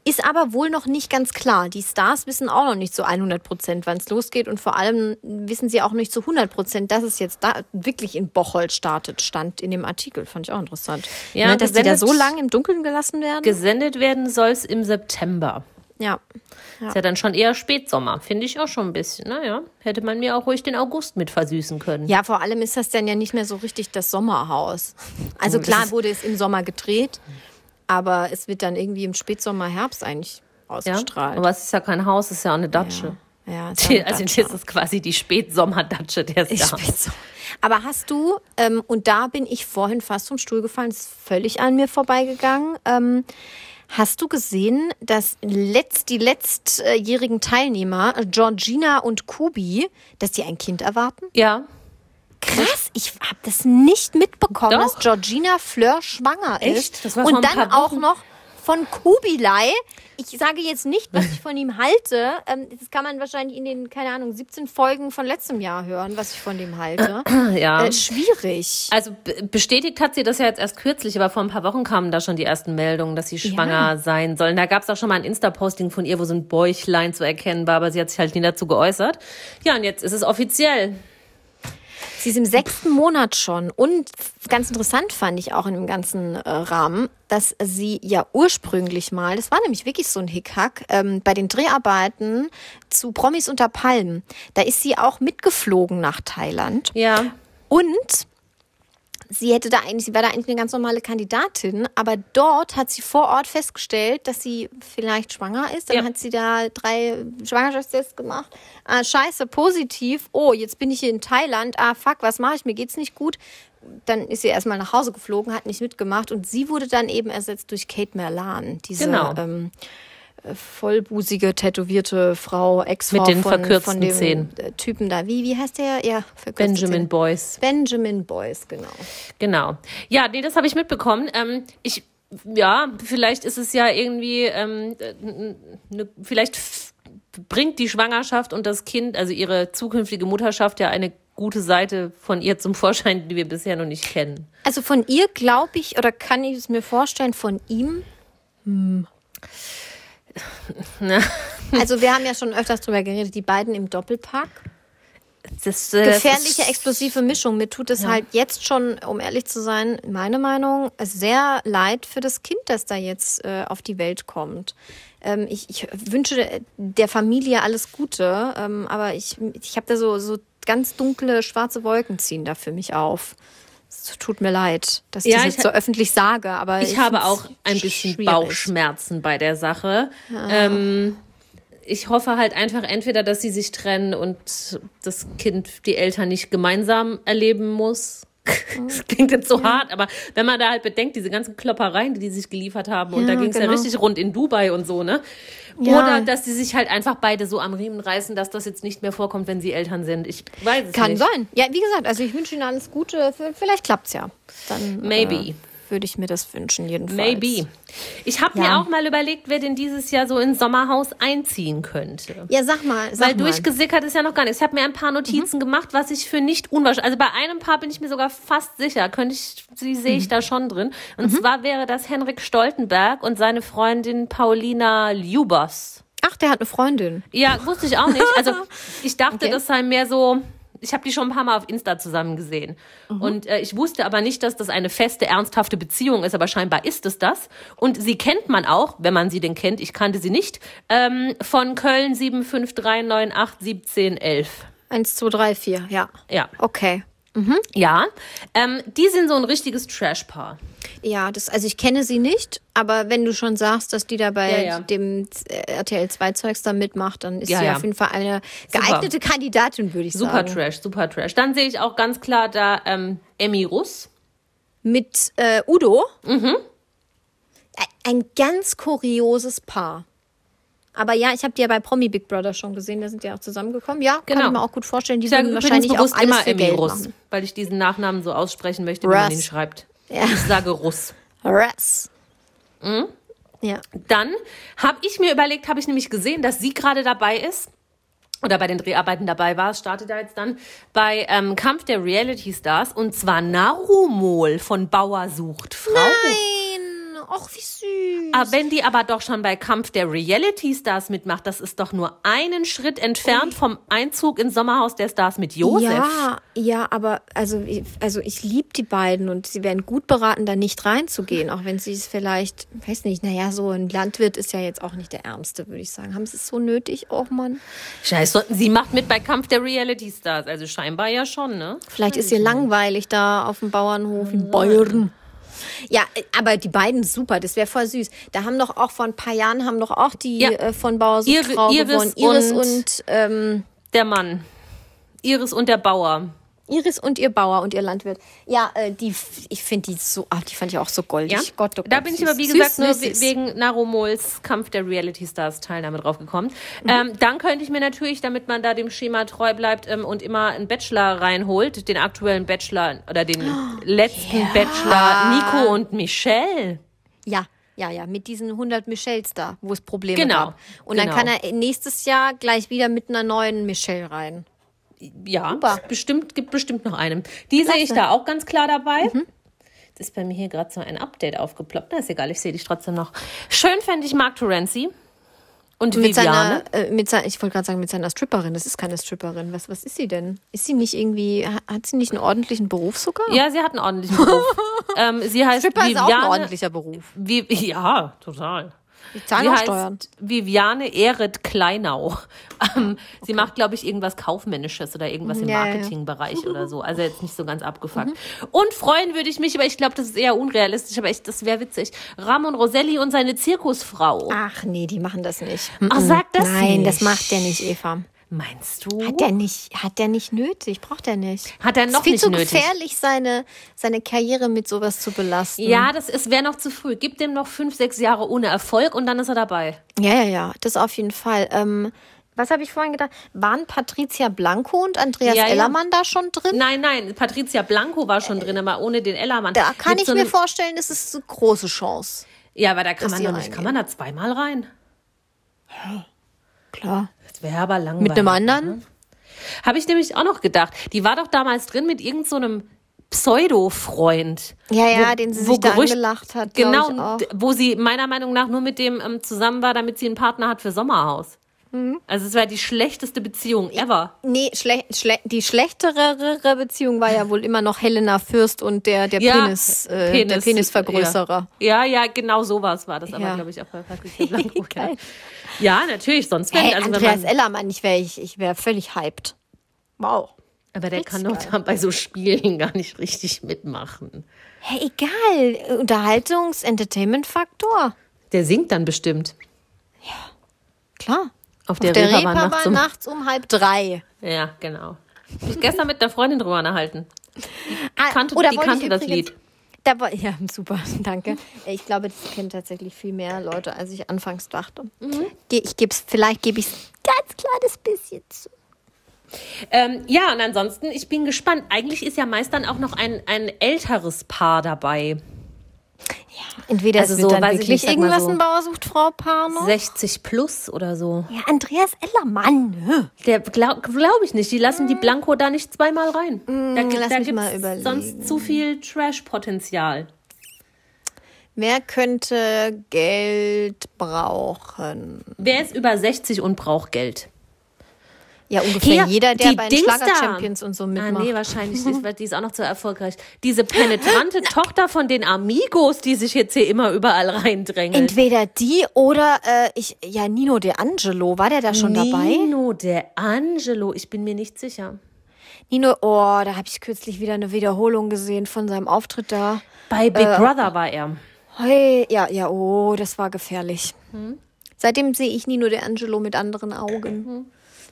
Speaker 2: Ist aber wohl noch nicht ganz klar. Die Stars wissen auch noch nicht zu 100 Prozent, wann es losgeht. Und vor allem wissen sie auch nicht zu 100 Prozent, dass es jetzt da wirklich in Bocholt startet. Stand in dem Artikel. Fand ich auch interessant.
Speaker 3: Ja,
Speaker 2: ne, dass die da so lange im Dunkeln gelassen werden.
Speaker 3: Gesendet werden soll es im September.
Speaker 2: Ja.
Speaker 3: Ist ja dann schon eher Spätsommer. Finde ich auch schon ein bisschen. Naja, hätte man mir auch ruhig den August mit versüßen können.
Speaker 2: ja, vor allem ist das dann ja nicht mehr so richtig das Sommerhaus. Also
Speaker 3: Oh,
Speaker 2: klar
Speaker 3: ist-
Speaker 2: wurde es im Sommer gedreht, aber es wird dann irgendwie im Spätsommer, Herbst eigentlich
Speaker 3: Ja?
Speaker 2: ausgestrahlt.
Speaker 3: Aber es ist ja kein Haus, es ist ja auch eine Datsche.
Speaker 2: Ja, ist ja eine
Speaker 3: Also
Speaker 2: Datsche.
Speaker 3: das ist quasi die Spätsommerdatsche der
Speaker 2: bin so. Aber hast du, ähm, und da bin ich vorhin fast vom Stuhl gefallen, ist völlig an mir vorbeigegangen. Ähm, hast du gesehen, dass letzt, die letztjährigen Teilnehmer, Georgina und Kubi, dass die ein Kind erwarten?
Speaker 3: Ja.
Speaker 2: Krass, ich habe das nicht mitbekommen,
Speaker 3: Doch.
Speaker 2: dass Georgina Fleur schwanger
Speaker 3: Echt?
Speaker 2: ist.
Speaker 3: Das war
Speaker 2: und dann auch noch von Kubilai. Ich sage jetzt nicht, was ich von ihm halte. Ähm, das kann man wahrscheinlich in den, keine Ahnung, 17 Folgen von letztem Jahr hören, was ich von dem halte.
Speaker 3: Ja.
Speaker 2: Äh, schwierig.
Speaker 3: Also be- bestätigt hat sie das ja jetzt erst kürzlich, aber vor ein paar Wochen kamen da schon die ersten Meldungen, dass sie schwanger sein sollen. Da gab es auch schon mal ein Insta-Posting von ihr, wo so ein Bäuchlein zu erkennen war, aber sie hat sich halt nie dazu geäußert. Ja, und jetzt ist es offiziell.
Speaker 2: Sie ist im sechsten Monat schon. Und ganz interessant fand ich auch in dem ganzen äh, Rahmen, dass sie ja ursprünglich mal, das war nämlich wirklich so ein Hickhack, ähm, bei den Dreharbeiten zu Promis unter Palmen, da ist sie auch mitgeflogen nach Thailand.
Speaker 3: Ja.
Speaker 2: Und sie hätte da eigentlich, sie war da eigentlich eine ganz normale Kandidatin, aber dort hat sie vor Ort festgestellt, dass sie vielleicht schwanger ist. Dann
Speaker 3: Ja.
Speaker 2: hat sie da drei Schwangerschaftstests gemacht. Ah, scheiße, positiv. Oh, jetzt bin ich hier in Thailand. Ah, fuck, was mache ich? Mir geht's nicht gut. Dann ist sie erstmal nach Hause geflogen, hat nicht mitgemacht und sie wurde dann eben ersetzt durch Kate Merlan, diese
Speaker 3: Genau.
Speaker 2: ähm, äh, vollbusige, tätowierte Frau, Ex-Frau
Speaker 3: Mit den
Speaker 2: von,
Speaker 3: verkürzten
Speaker 2: von dem
Speaker 3: Zähnen.
Speaker 2: äh, Typen da. Wie, wie heißt der? Ja, verkürzte
Speaker 3: Benjamin
Speaker 2: Zähne.
Speaker 3: Boyce.
Speaker 2: Benjamin Boyce, genau.
Speaker 3: Genau. Ja, nee, das habe ich mitbekommen. Ähm, ich, ja, vielleicht ist es ja irgendwie, ähm, äh, ne, vielleicht bringt die Schwangerschaft und das Kind, also ihre zukünftige Mutterschaft, ja eine gute Seite von ihr zum Vorschein, die wir bisher noch nicht kennen.
Speaker 2: Also von ihr glaube ich, oder kann ich es mir vorstellen, von ihm? Also wir haben ja schon öfters drüber geredet, die beiden im Doppelpack.
Speaker 3: Das, äh,
Speaker 2: Gefährliche,
Speaker 3: das
Speaker 2: explosive Mischung. Mir tut es halt jetzt schon, um ehrlich zu sein, meine Meinung, sehr leid für das Kind, das da jetzt äh, auf die Welt kommt. Ähm, ich, ich wünsche der Familie alles Gute, ähm, aber ich, ich habe da so, so ganz dunkle, schwarze Wolken ziehen da für mich auf. Es tut mir leid, dass ich
Speaker 3: Ja,
Speaker 2: das
Speaker 3: ich
Speaker 2: jetzt so öffentlich sage, aber
Speaker 3: Ich, habe
Speaker 2: find's
Speaker 3: auch ein bisschen
Speaker 2: schwierig.
Speaker 3: Bauchschmerzen bei der Sache. Ähm, ich hoffe halt einfach entweder, dass sie sich trennen und das Kind die Eltern nicht gemeinsam erleben muss. Das klingt jetzt so hart, aber wenn man da halt bedenkt, diese ganzen Kloppereien, die die sich geliefert haben, und
Speaker 2: Ja,
Speaker 3: da ging es
Speaker 2: genau.
Speaker 3: ja richtig rund in Dubai und so, ne?
Speaker 2: Ja.
Speaker 3: Oder dass die sich halt einfach beide so am Riemen reißen, dass das jetzt nicht mehr vorkommt, wenn sie Eltern sind. Ich weiß es
Speaker 2: Kann
Speaker 3: nicht.
Speaker 2: sein. Ja, wie gesagt, also ich wünsche Ihnen alles Gute. Vielleicht klappt es ja. Dann
Speaker 3: Maybe.
Speaker 2: Äh, würde ich mir das wünschen, jedenfalls.
Speaker 3: Maybe. Ich habe mir
Speaker 2: Ja.
Speaker 3: auch mal überlegt, wer denn dieses Jahr so ins Sommerhaus einziehen könnte.
Speaker 2: Ja, sag mal. Sag
Speaker 3: Weil
Speaker 2: mal.
Speaker 3: durchgesickert ist ja noch gar nichts. Ich habe mir ein paar Notizen gemacht, was ich für nicht unwahrscheinlich. Also bei einem Paar bin ich mir sogar fast sicher. Könnte ich, sie sehe ich da schon drin. Und zwar wäre das Henrik Stoltenberg und seine Freundin Paulina Ljubers.
Speaker 2: Ach, der hat eine Freundin.
Speaker 3: Ja, wusste ich auch nicht. Also ich dachte,
Speaker 2: Okay.
Speaker 3: das sei mehr so. Ich habe die schon ein paar Mal auf Insta zusammen gesehen.
Speaker 2: Mhm.
Speaker 3: Und äh, ich wusste aber nicht, dass das eine feste, ernsthafte Beziehung ist, aber scheinbar ist es das. Und sie kennt man auch, wenn man sie denn kennt, ich kannte sie nicht, ähm, von Köln 753981711.
Speaker 2: Eins, zwei, drei, vier. Ja.
Speaker 3: Ja.
Speaker 2: Okay.
Speaker 3: Ja. Ähm, die sind so ein richtiges Trash-Paar.
Speaker 2: Ja, das, also ich kenne sie nicht, aber wenn du schon sagst, dass die da bei
Speaker 3: Ja, ja.
Speaker 2: dem äh, RTL 2 Zeugs da mitmacht, dann ist
Speaker 3: Ja,
Speaker 2: sie
Speaker 3: ja.
Speaker 2: auf jeden Fall eine geeignete Kandidatin, würde ich
Speaker 3: Super
Speaker 2: sagen.
Speaker 3: Trash, super Trash. Dann sehe ich auch ganz klar da ähm, Emmy Russ.
Speaker 2: Mit äh, Udo.
Speaker 3: Mhm.
Speaker 2: Ein ganz kurioses Paar. Aber ja, ich habe die ja bei Promi Big Brother schon gesehen, da sind die auch zusammengekommen. Ja, kann
Speaker 3: Genau.
Speaker 2: ich mir auch gut vorstellen. Die
Speaker 3: Ich
Speaker 2: würden wahrscheinlich auch alles
Speaker 3: immer
Speaker 2: für Geld
Speaker 3: Russ,
Speaker 2: machen.
Speaker 3: weil ich diesen Nachnamen so aussprechen möchte, wie man
Speaker 2: Russ.
Speaker 3: ihn schreibt.
Speaker 2: Ja.
Speaker 3: Ich sage Russ.
Speaker 2: Russ.
Speaker 3: Mhm.
Speaker 2: Ja.
Speaker 3: Dann habe ich mir überlegt, habe ich nämlich gesehen, dass sie gerade dabei ist oder bei den Dreharbeiten dabei war, startet da jetzt dann bei ähm, Kampf der Reality Stars und zwar Narumol von Bauer sucht Frau.
Speaker 2: Nein, ach wie süß.
Speaker 3: Aber wenn die aber doch schon bei Kampf der Reality Stars mitmacht, das ist doch nur einen Schritt entfernt vom Einzug ins Sommerhaus der Stars mit Josef.
Speaker 2: Ja, ja, aber also, ich- also ich liebe die beiden und sie wären gut beraten, da nicht reinzugehen, auch wenn sie es vielleicht, weiß nicht, naja, so ein Landwirt ist ja jetzt auch nicht der Ärmste, würde ich sagen. Haben sie es so nötig? Oh Mann.
Speaker 3: Scheiße, sie macht mit bei Kampf der Reality Stars, also scheinbar ja schon, ne?
Speaker 2: Vielleicht ist ihr langweilig da auf dem Bauernhof in Bayern. Ja, aber die beiden super, das wäre voll süß. Da haben doch auch vor ein paar Jahren haben doch auch die
Speaker 3: Ja.
Speaker 2: äh, von Bauer
Speaker 3: Iri-
Speaker 2: Frau
Speaker 3: Iris
Speaker 2: gewonnen. Iris
Speaker 3: und-
Speaker 2: und, ähm,
Speaker 3: Der Mann. Iris und der Bauer.
Speaker 2: Iris und ihr Bauer und ihr Landwirt. Ja, äh, die, ich finde die so, ach, die fand ich auch so goldig.
Speaker 3: Ja?
Speaker 2: Gott, oh Gott,
Speaker 3: da bin ich
Speaker 2: süß.
Speaker 3: aber, wie gesagt, nur
Speaker 2: süß,
Speaker 3: we-
Speaker 2: süß.
Speaker 3: wegen Narumols Kampf der Reality Stars Teilnahme drauf gekommen.
Speaker 2: Mhm.
Speaker 3: Ähm, dann könnte ich mir natürlich, damit man da dem Schema treu bleibt ähm, und immer einen Bachelor reinholt, den aktuellen Bachelor oder den letzten Bachelor Nico und Michelle.
Speaker 2: Ja, ja, ja, mit diesen 100 Michelles da, wo es Probleme
Speaker 3: Genau,
Speaker 2: gab. Und dann
Speaker 3: genau.
Speaker 2: kann er nächstes Jahr gleich wieder mit einer neuen Michelle rein.
Speaker 3: Ja,
Speaker 2: Super.
Speaker 3: bestimmt, gibt bestimmt noch einen. Die sehe ich da auch ganz klar dabei. Das ist bei mir hier gerade so ein Update aufgeploppt. Na, ist egal, ich sehe dich trotzdem noch. Schön fände ich Mark Terenzi Und
Speaker 2: mit
Speaker 3: Viviane?
Speaker 2: seiner, äh, mit seiner, ich wollte gerade sagen, mit seiner Stripperin. Das ist keine Stripperin. Was, was ist sie denn? Ist sie nicht irgendwie, ha- hat sie nicht einen ordentlichen Beruf sogar?
Speaker 3: Ja, sie hat einen ordentlichen Beruf. ähm, sie heißt
Speaker 2: Stripper ist auch ein
Speaker 3: Viviane.
Speaker 2: ordentlicher Beruf.
Speaker 3: Wie, ja, total.
Speaker 2: Die zahlen
Speaker 3: Sie heißt. Viviane Ehret Kleinau. Ähm, Sie macht, glaube ich, irgendwas Kaufmännisches oder irgendwas im
Speaker 2: Ja, ja, ja.
Speaker 3: Marketingbereich oder so. Also jetzt nicht so ganz abgefuckt. Und freuen würde ich mich, aber ich glaube, das ist eher unrealistisch, aber ich, das wäre witzig. Ramon Roselli und seine Zirkusfrau.
Speaker 2: Ach nee, die machen das nicht.
Speaker 3: Ach, sag das
Speaker 2: Nein,
Speaker 3: nicht.
Speaker 2: das macht der nicht, Eva.
Speaker 3: Meinst du?
Speaker 2: Hat der nicht, hat der nicht nötig, braucht er nicht.
Speaker 3: Hat er
Speaker 2: Es
Speaker 3: noch
Speaker 2: ist viel
Speaker 3: nicht
Speaker 2: zu
Speaker 3: nötig.
Speaker 2: gefährlich, seine, seine Karriere mit sowas zu belasten.
Speaker 3: Ja, das ist wäre noch zu früh. Gib dem noch fünf, sechs Jahre ohne Erfolg und dann ist er dabei.
Speaker 2: Ja, ja, ja, das auf jeden Fall. Ähm, was habe ich vorhin gedacht? Waren Patricia Blanco und Andreas
Speaker 3: Ja, ja.
Speaker 2: Ellermann da schon drin?
Speaker 3: Nein, nein, Patricia Blanco war schon drin, aber ohne den Ellermann.
Speaker 2: Da kann
Speaker 3: Mit
Speaker 2: ich
Speaker 3: so
Speaker 2: mir vorstellen, das ist eine große Chance.
Speaker 3: Ja, aber da kann man doch nicht, kann man da zweimal rein?
Speaker 2: Klar.
Speaker 3: Das wäre aber langweilig.
Speaker 2: Mit einem anderen?
Speaker 3: Habe ich nämlich auch noch gedacht. Die war doch damals drin mit irgendeinem so einem Pseudo-Freund.
Speaker 2: Ja, ja,
Speaker 3: Wo-
Speaker 2: den sie sich da
Speaker 3: Gerücht-
Speaker 2: angelacht hat.
Speaker 3: Genau, wo sie meiner Meinung nach nur mit dem ähm, zusammen war, damit sie einen Partner hat für Sommerhaus.
Speaker 2: Mhm.
Speaker 3: Also es war die schlechteste Beziehung ever.
Speaker 2: Nee, schle schle die schlechtere Beziehung war ja wohl immer noch Helena Fürst und der, der,
Speaker 3: Ja,
Speaker 2: Penis, äh, der Penisvergrößerer.
Speaker 3: Ja, ja, genau sowas war das aber,
Speaker 2: Ja.
Speaker 3: glaube ich, auch bei Patricia Blanco. ja. ja, natürlich, sonst wäre
Speaker 2: Hey,
Speaker 3: also wenn
Speaker 2: Andreas
Speaker 3: man,
Speaker 2: Ellermann, ich wäre ich, ich wär völlig hyped. Wow.
Speaker 3: Aber der kann doch da bei so Spielen gar nicht richtig mitmachen.
Speaker 2: Hey, egal. Unterhaltungs-Entertainment-Faktor.
Speaker 3: Der singt dann bestimmt.
Speaker 2: Klar.
Speaker 3: Auf
Speaker 2: Auf
Speaker 3: der,
Speaker 2: der
Speaker 3: Reeperbahn
Speaker 2: Reeperbahn
Speaker 3: nachts um-
Speaker 2: nachts um halb drei.
Speaker 3: Ja, genau. Ich gestern mit einer Freundin drüber unterhalten.
Speaker 2: Ah,
Speaker 3: kannte-
Speaker 2: oder
Speaker 3: die kannte das Lied.
Speaker 2: Da, woll- ja, super, danke. Ich glaube, das kennen tatsächlich viel mehr Leute, als ich anfangs dachte.
Speaker 3: Mhm.
Speaker 2: Ich geb's, vielleicht gebe ich es ganz kleines bisschen zu.
Speaker 3: Ähm, ja, und ansonsten, ich bin gespannt. Eigentlich ist ja meist dann auch noch ein, ein älteres Paar dabei.
Speaker 2: Entweder
Speaker 3: Also so, ich
Speaker 2: wirklich
Speaker 3: mal
Speaker 2: irgendwas
Speaker 3: so
Speaker 2: ein Bauer sucht Frau Paar noch.
Speaker 3: 60 plus oder so.
Speaker 2: Ja, Andreas Ellermann.
Speaker 3: Der glaube glaub ich nicht. Die lassen die Blanco da nicht zweimal rein. da
Speaker 2: Mm, lass
Speaker 3: da
Speaker 2: mich mal überlegen.
Speaker 3: sonst zu viel Trash-Potenzial.
Speaker 2: Wer könnte Geld brauchen?
Speaker 3: Wer ist über 60 und braucht Geld?
Speaker 2: Ja, ungefähr
Speaker 3: Hier,
Speaker 2: jeder, der
Speaker 3: die
Speaker 2: bei den. Schlager-Champions und so
Speaker 3: Ah,
Speaker 2: mitmacht.
Speaker 3: nee, wahrscheinlich nicht, weil die ist auch noch zu erfolgreich. Diese penetrante Tochter von den Amigos, die sich jetzt hier immer überall reindrängelt.
Speaker 2: Entweder die oder äh, ich, ja, Nino De Angelo, war der da schon dabei?
Speaker 3: Nino, der Angelo, ich bin mir nicht sicher.
Speaker 2: Nino, oh, da habe ich kürzlich wieder eine Wiederholung gesehen von seinem Auftritt da.
Speaker 3: Bei Big
Speaker 2: Äh,
Speaker 3: Brother war er.
Speaker 2: Hey, ja, ja, oh, das war gefährlich. Seitdem sehe ich Nino De Angelo mit anderen Augen.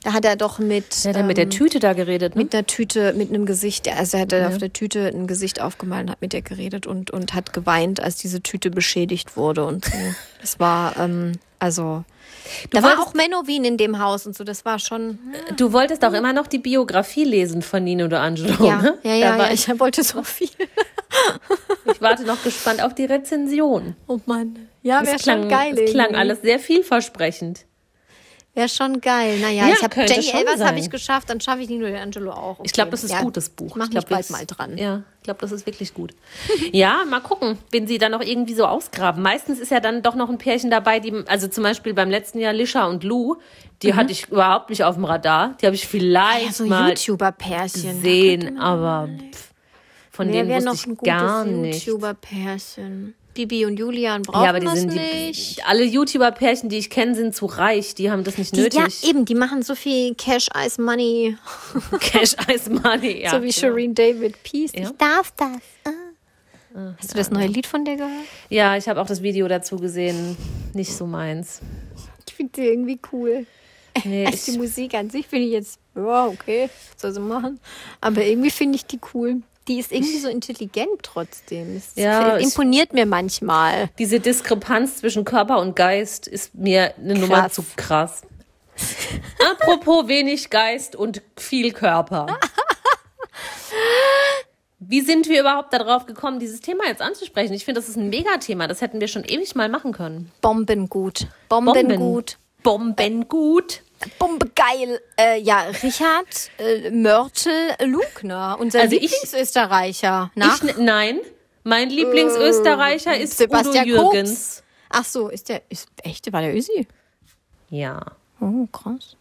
Speaker 2: Da hat er doch mit,
Speaker 3: Der hat ja mit der
Speaker 2: ähm,
Speaker 3: Tüte da geredet, ne?
Speaker 2: mit einer Tüte, mit einem Gesicht, also er hat auf der Tüte ein Gesicht aufgemalt und hat mit der geredet und, und hat geweint, als diese Tüte beschädigt wurde und so. Das war, ähm, also, da war auch Menowin in dem Haus und so, das war schon,
Speaker 3: Du wolltest auch immer noch die Biografie lesen von Nino de Angelo,
Speaker 2: ja,
Speaker 3: ne?
Speaker 2: ja, ja, ja,
Speaker 3: ich,
Speaker 2: wollte so viel.
Speaker 3: ich warte noch gespannt auf die Rezension.
Speaker 2: Oh Mann. Ja, wäre
Speaker 3: Es klang,
Speaker 2: schon geil.
Speaker 3: es klang
Speaker 2: irgendwie.
Speaker 3: alles sehr vielversprechend.
Speaker 2: Wäre schon geil. Naja,
Speaker 3: Ja,
Speaker 2: ich habe
Speaker 3: schon
Speaker 2: Elvers habe ich geschafft, dann schaffe ich Nino Angelo auch.
Speaker 3: Ich
Speaker 2: Okay.
Speaker 3: glaube, das ist
Speaker 2: ja,
Speaker 3: gutes Buch.
Speaker 2: Ich mache
Speaker 3: ich
Speaker 2: mich bald mal dran.
Speaker 3: Ja, ich glaube, das ist wirklich gut. ja, mal gucken, wenn sie dann noch irgendwie so ausgraben. Meistens ist ja dann doch noch ein Pärchen dabei, die, also zum Beispiel beim letzten Jahr Lisha und Lou, die hatte ich überhaupt nicht auf dem Radar. Die habe ich vielleicht
Speaker 2: Mhm. Ja, so
Speaker 3: mal
Speaker 2: YouTuber-Pärchen.
Speaker 3: gesehen, aber pff, von
Speaker 2: Wer
Speaker 3: denen wusste
Speaker 2: noch
Speaker 3: ich
Speaker 2: ein
Speaker 3: gar
Speaker 2: gutes
Speaker 3: nicht.
Speaker 2: YouTuber-Pärchen? Bibi und Julian brauchen
Speaker 3: Ja, aber die
Speaker 2: das
Speaker 3: sind die,
Speaker 2: nicht.
Speaker 3: alle YouTuber-Pärchen, die ich kenne, sind zu reich. Die haben das nicht
Speaker 2: Die, ja,
Speaker 3: nötig.
Speaker 2: eben, die machen so viel Cash, Ice, Money,
Speaker 3: Cash Ice Money. Ja,
Speaker 2: so wie
Speaker 3: genau.
Speaker 2: Shireen David. Peace.
Speaker 3: Ja.
Speaker 2: Ich darf das. Ah. Hast du das neue Lied von der gehört?
Speaker 3: Ja, ich habe auch das Video dazu gesehen. Nicht so meins.
Speaker 2: Ich finde die irgendwie cool.
Speaker 3: Nee,
Speaker 2: Also die Musik an sich finde ich jetzt, ja, okay, soll sie machen. Aber irgendwie finde ich die cool. Die ist irgendwie so intelligent trotzdem. Das
Speaker 3: Ja,
Speaker 2: imponiert mir manchmal.
Speaker 3: diese Diskrepanz zwischen Körper und Geist ist mir eine Nummer
Speaker 2: Krass.
Speaker 3: zu krass. Apropos wenig Geist und viel Körper. Wie sind wir überhaupt darauf gekommen, dieses Thema jetzt anzusprechen? Ich finde, das ist ein Megathema. Das hätten wir schon ewig mal machen können.
Speaker 2: Bombengut. Bombengut.
Speaker 3: Bombengut.
Speaker 2: Bombegeil. Äh, ja, Richard äh, Mörtel Lugner, unser
Speaker 3: Also ich-
Speaker 2: Lieblingsösterreicher. Nach
Speaker 3: Ich, nein, mein Lieblingsösterreicher ist
Speaker 2: Sebastian
Speaker 3: Udo Jürgens.
Speaker 2: Ach so, ist der ist echt, war der Ösi?
Speaker 3: Ja.
Speaker 2: Oh, krass.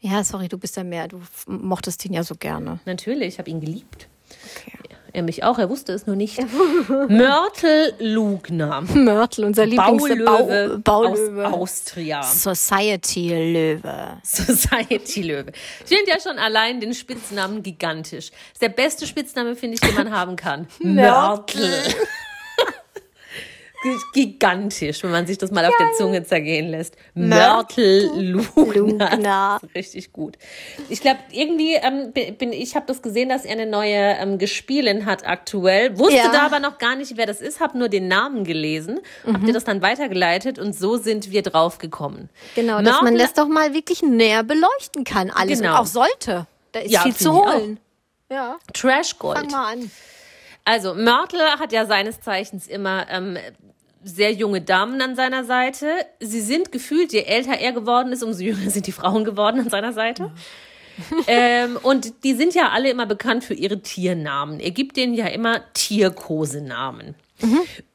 Speaker 2: Ja, sorry, du bist ja mehr, du mochtest ihn ja so gerne.
Speaker 3: Natürlich, ich habe ihn geliebt.
Speaker 2: Okay.
Speaker 3: Er mich auch, er wusste es nur nicht. Mörtel Lugner.
Speaker 2: Mörtel, unser Lieblings
Speaker 3: Baulöwe,
Speaker 2: Bau,
Speaker 3: aus Austria.
Speaker 2: Society-Löwe.
Speaker 3: Society-Löwe. Ich finde ja schon allein den Spitznamen gigantisch. Ist der beste Spitzname, finde ich, den man haben kann.
Speaker 2: Mörtel.
Speaker 3: Gigantisch, wenn man sich das mal auf der Zunge zergehen lässt. Mörtel Lugner. Ist Richtig gut. Ich glaube, irgendwie ähm, bin ich habe das gesehen, dass er eine neue ähm, Gespielin hat aktuell. Wusste
Speaker 2: Ja.
Speaker 3: da aber noch gar nicht, wer das ist. Habe nur den Namen gelesen. Habt ihr das dann weitergeleitet und so sind wir drauf gekommen.
Speaker 2: Genau, dass man
Speaker 3: Mörtel-
Speaker 2: das doch mal wirklich näher beleuchten kann, alles.
Speaker 3: Genau.
Speaker 2: Und auch sollte. Da ist
Speaker 3: Ja,
Speaker 2: viel zu holen. Ja,
Speaker 3: Trash Gold.
Speaker 2: fang mal an.
Speaker 3: Also Mörtel hat ja seines Zeichens immer ähm, sehr junge Damen an seiner Seite. Sie sind gefühlt, je älter er geworden ist, umso jünger sind die Frauen geworden an seiner Seite. ähm, und die sind ja alle immer bekannt für ihre Tiernamen. Er gibt denen ja immer Tierkosenamen.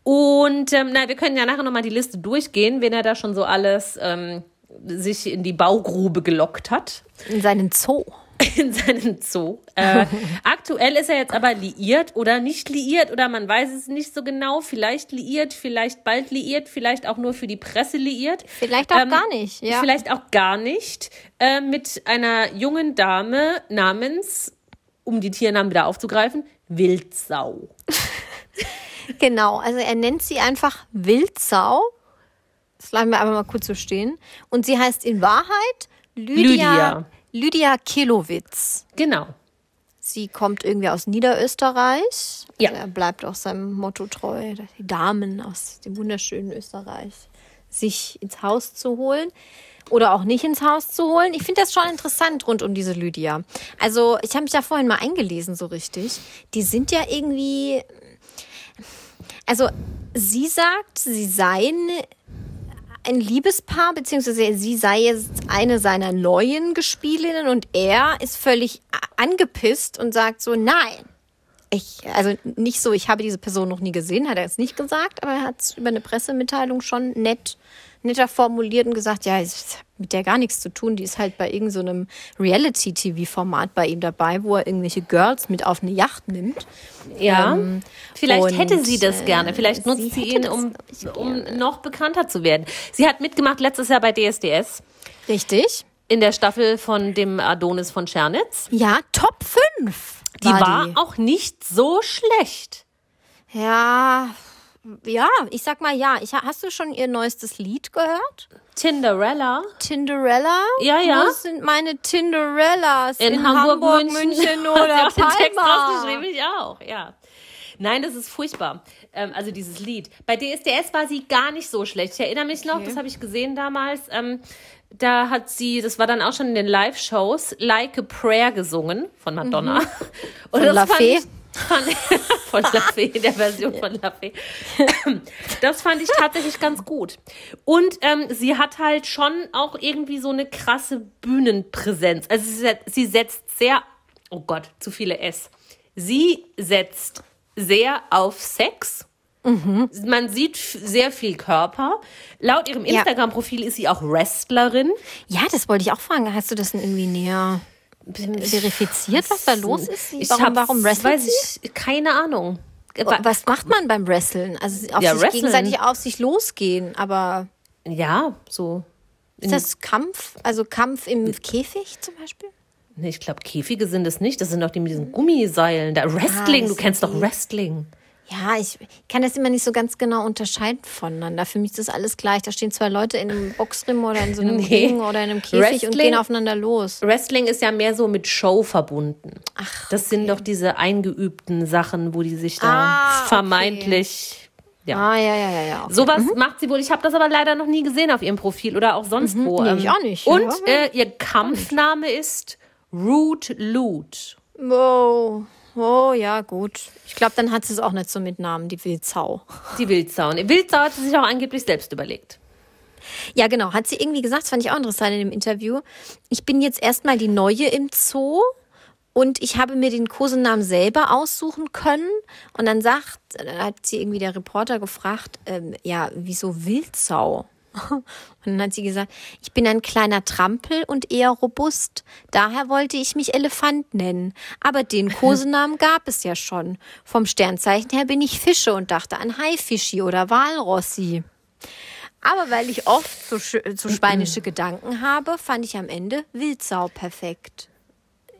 Speaker 3: Und ähm, na, wir können ja nachher nochmal die Liste durchgehen, wen er da schon so alles ähm, sich in die Baugrube gelockt hat
Speaker 2: In seinen Zoo.
Speaker 3: in seinem Zoo. Äh, aktuell ist er jetzt aber liiert oder nicht liiert oder man weiß es nicht so genau. Vielleicht liiert, vielleicht bald liiert, vielleicht auch nur für die Presse liiert.
Speaker 2: Vielleicht auch
Speaker 3: Ähm,
Speaker 2: gar nicht. Ja.
Speaker 3: Vielleicht auch gar nicht. Äh, mit einer jungen Dame namens, um die Tiernamen wieder aufzugreifen, Wildsau.
Speaker 2: Genau, also er nennt sie einfach Wildsau. Das lassen wir aber mal kurz so stehen. Und sie heißt in Wahrheit Lydia,
Speaker 3: Lydia.
Speaker 2: Lydia Kilowitz.
Speaker 3: Genau.
Speaker 2: Sie kommt irgendwie aus Niederösterreich.
Speaker 3: Ja.
Speaker 2: Also er bleibt auch seinem Motto treu, die Damen aus dem wunderschönen Österreich sich ins Haus zu holen oder auch nicht ins Haus zu holen. Ich finde das schon interessant rund um diese Lydia. Also ich habe mich da vorhin mal eingelesen so richtig. Die sind ja irgendwie, also sie sagt, sie seien ein Liebespaar, beziehungsweise sie sei jetzt eine seiner neuen Gespielinnen und er ist völlig angepisst und sagt so, nein. Ich, also nicht so, ich habe diese Person noch nie gesehen, hat er jetzt nicht gesagt, aber er hat es über eine Pressemitteilung schon nett, netter formuliert und gesagt, ja, es hat mit der gar nichts zu tun. Die ist halt bei irgendeinem Reality-TV-Format bei ihm dabei, wo er irgendwelche Girls mit auf eine Yacht nimmt.
Speaker 3: Ja.
Speaker 2: Ähm,
Speaker 3: Vielleicht hätte sie das
Speaker 2: äh,
Speaker 3: gerne. Vielleicht nutzt
Speaker 2: sie
Speaker 3: ihn,
Speaker 2: das,
Speaker 3: um,
Speaker 2: ich,
Speaker 3: um noch bekannter zu werden. Sie hat mitgemacht letztes Jahr bei DSDS
Speaker 2: Richtig.
Speaker 3: In der Staffel von dem Adonis von Schernitz.
Speaker 2: Ja, Top 5.
Speaker 3: Die war auch nicht so schlecht.
Speaker 2: Ja, ja, ich sag mal ja. Ich, hast du schon ihr neuestes Lied gehört?
Speaker 3: Tinderella
Speaker 2: Tinderella?
Speaker 3: Ja, ja.
Speaker 2: Wo sind meine Tinderellas?
Speaker 3: in, Hamburg, München,
Speaker 2: München
Speaker 3: sie
Speaker 2: oder
Speaker 3: auch den Text
Speaker 2: Palma?
Speaker 3: rausgeschrieben, ich auch, ja. Nein, das ist furchtbar. Ähm, also dieses Lied. Bei DSDS war sie gar nicht so schlecht. Ich erinnere mich noch, das habe ich gesehen damals. Ähm, da hat sie, das war dann auch schon in den Live-Shows, Like a Prayer gesungen von Madonna. Und
Speaker 2: Mhm. Von La
Speaker 3: fand
Speaker 2: Fee?
Speaker 3: Fand, von La Fee, der Version von La Fee. Das fand ich tatsächlich ganz gut. Und ähm, sie hat halt schon auch irgendwie so eine krasse Bühnenpräsenz. Also sie, sie setzt sehr, oh Gott, zu viele S. Sie setzt sehr auf Sex. Man sieht sehr viel Körper. Laut ihrem. Instagram-Profil ist sie auch Wrestlerin.
Speaker 2: Ja, das wollte ich auch fragen. Hast du das denn irgendwie näher verifiziert, was da los ist?
Speaker 3: Ich
Speaker 2: warum, warum wrestelt sie?
Speaker 3: weiß ich, keine Ahnung. Wa-
Speaker 2: Was macht man beim Wrestlen? Also auf
Speaker 3: Ja,
Speaker 2: sich
Speaker 3: wrestlen.
Speaker 2: gegenseitig auf sich losgehen, aber
Speaker 3: Ja, so.
Speaker 2: ist das Kampf? Also Kampf im Käfig zum Beispiel?
Speaker 3: Nee, ich glaube, Käfige sind es nicht. Das sind doch die mit diesen Gummiseilen. Da Wrestling,
Speaker 2: das
Speaker 3: du kennst doch. Wrestling.
Speaker 2: Ja, ich kann das immer nicht so ganz genau unterscheiden voneinander. Für mich ist das alles gleich. Da stehen zwei Leute in einem Boxring oder in so einem
Speaker 3: Nee.
Speaker 2: Ring oder in einem Käfig und
Speaker 3: Wrestling-
Speaker 2: gehen aufeinander los.
Speaker 3: Wrestling ist ja mehr so mit Show verbunden. Ach, das sind doch diese eingeübten Sachen, wo die sich da
Speaker 2: Ah, okay.
Speaker 3: vermeintlich. Ja.
Speaker 2: Ah, ja, ja, ja, ja. Okay.
Speaker 3: Sowas macht sie wohl. Ich habe das aber leider noch nie gesehen auf ihrem Profil oder auch sonst wo.
Speaker 2: Nee,
Speaker 3: Ähm,
Speaker 2: ich auch nicht.
Speaker 3: Und
Speaker 2: Ja.
Speaker 3: äh, ihr Kampfname ist Root Loot.
Speaker 2: Oh, oh, ja, gut. Ich glaube, dann hat sie es auch nicht so mit Namen, die Wildsau.
Speaker 3: Die Wildsau. Und Wildsau hat sie sich auch angeblich selbst überlegt.
Speaker 2: Ja, genau. Hat sie irgendwie gesagt, das fand ich auch interessant in dem Interview. Ich bin jetzt erstmal die Neue im Zoo und ich habe mir den Kosenamen selber aussuchen können. Und dann sagt, dann hat sie irgendwie der Reporter gefragt, ähm, ja, wieso Wildsau? Und dann hat sie gesagt, ich bin ein kleiner Trampel und eher robust. Daher wollte ich mich Elefant nennen. Aber den Kosenamen gab es ja schon. Vom Sternzeichen her bin ich Fische und dachte an Haifischi oder Walrossi. Aber weil ich oft so, so spanische Gedanken habe, fand ich am Ende Wildsau perfekt.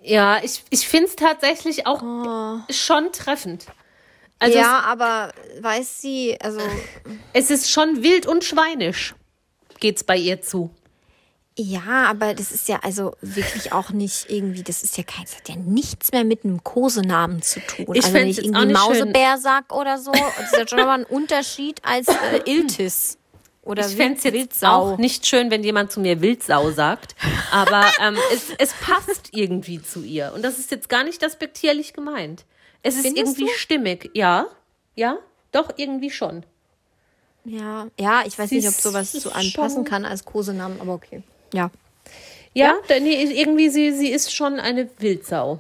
Speaker 3: Ja, ich, ich finde es tatsächlich auch oh. schon treffend.
Speaker 2: Also ja, es, aber weiß sie, also.
Speaker 3: Es ist schon wild und schweinisch, geht's bei ihr zu.
Speaker 2: Ja, aber das ist ja also wirklich auch nicht irgendwie, das ist ja kein, das hat ja nichts mehr mit einem Kosenamen zu tun.
Speaker 3: Ich
Speaker 2: also
Speaker 3: wenn ich irgendwie
Speaker 2: Mausebär sag oder so, das ist ja schon mal ein Unterschied als äh, Iltis. Oder
Speaker 3: ich fände es jetzt auch nicht schön, wenn jemand zu mir Wildsau sagt, aber ähm, es, es passt irgendwie zu ihr. Und das ist jetzt gar nicht despektierlich gemeint. Es ist Findest irgendwie du? stimmig. Ja, ja, doch, irgendwie schon.
Speaker 2: Ja, ja, ich weiß Sie nicht, ob sowas zu anpassen kann als Kosenamen, aber okay. Ja.
Speaker 3: Ja, ja? Nee, irgendwie, sie, sie ist schon eine Wildsau.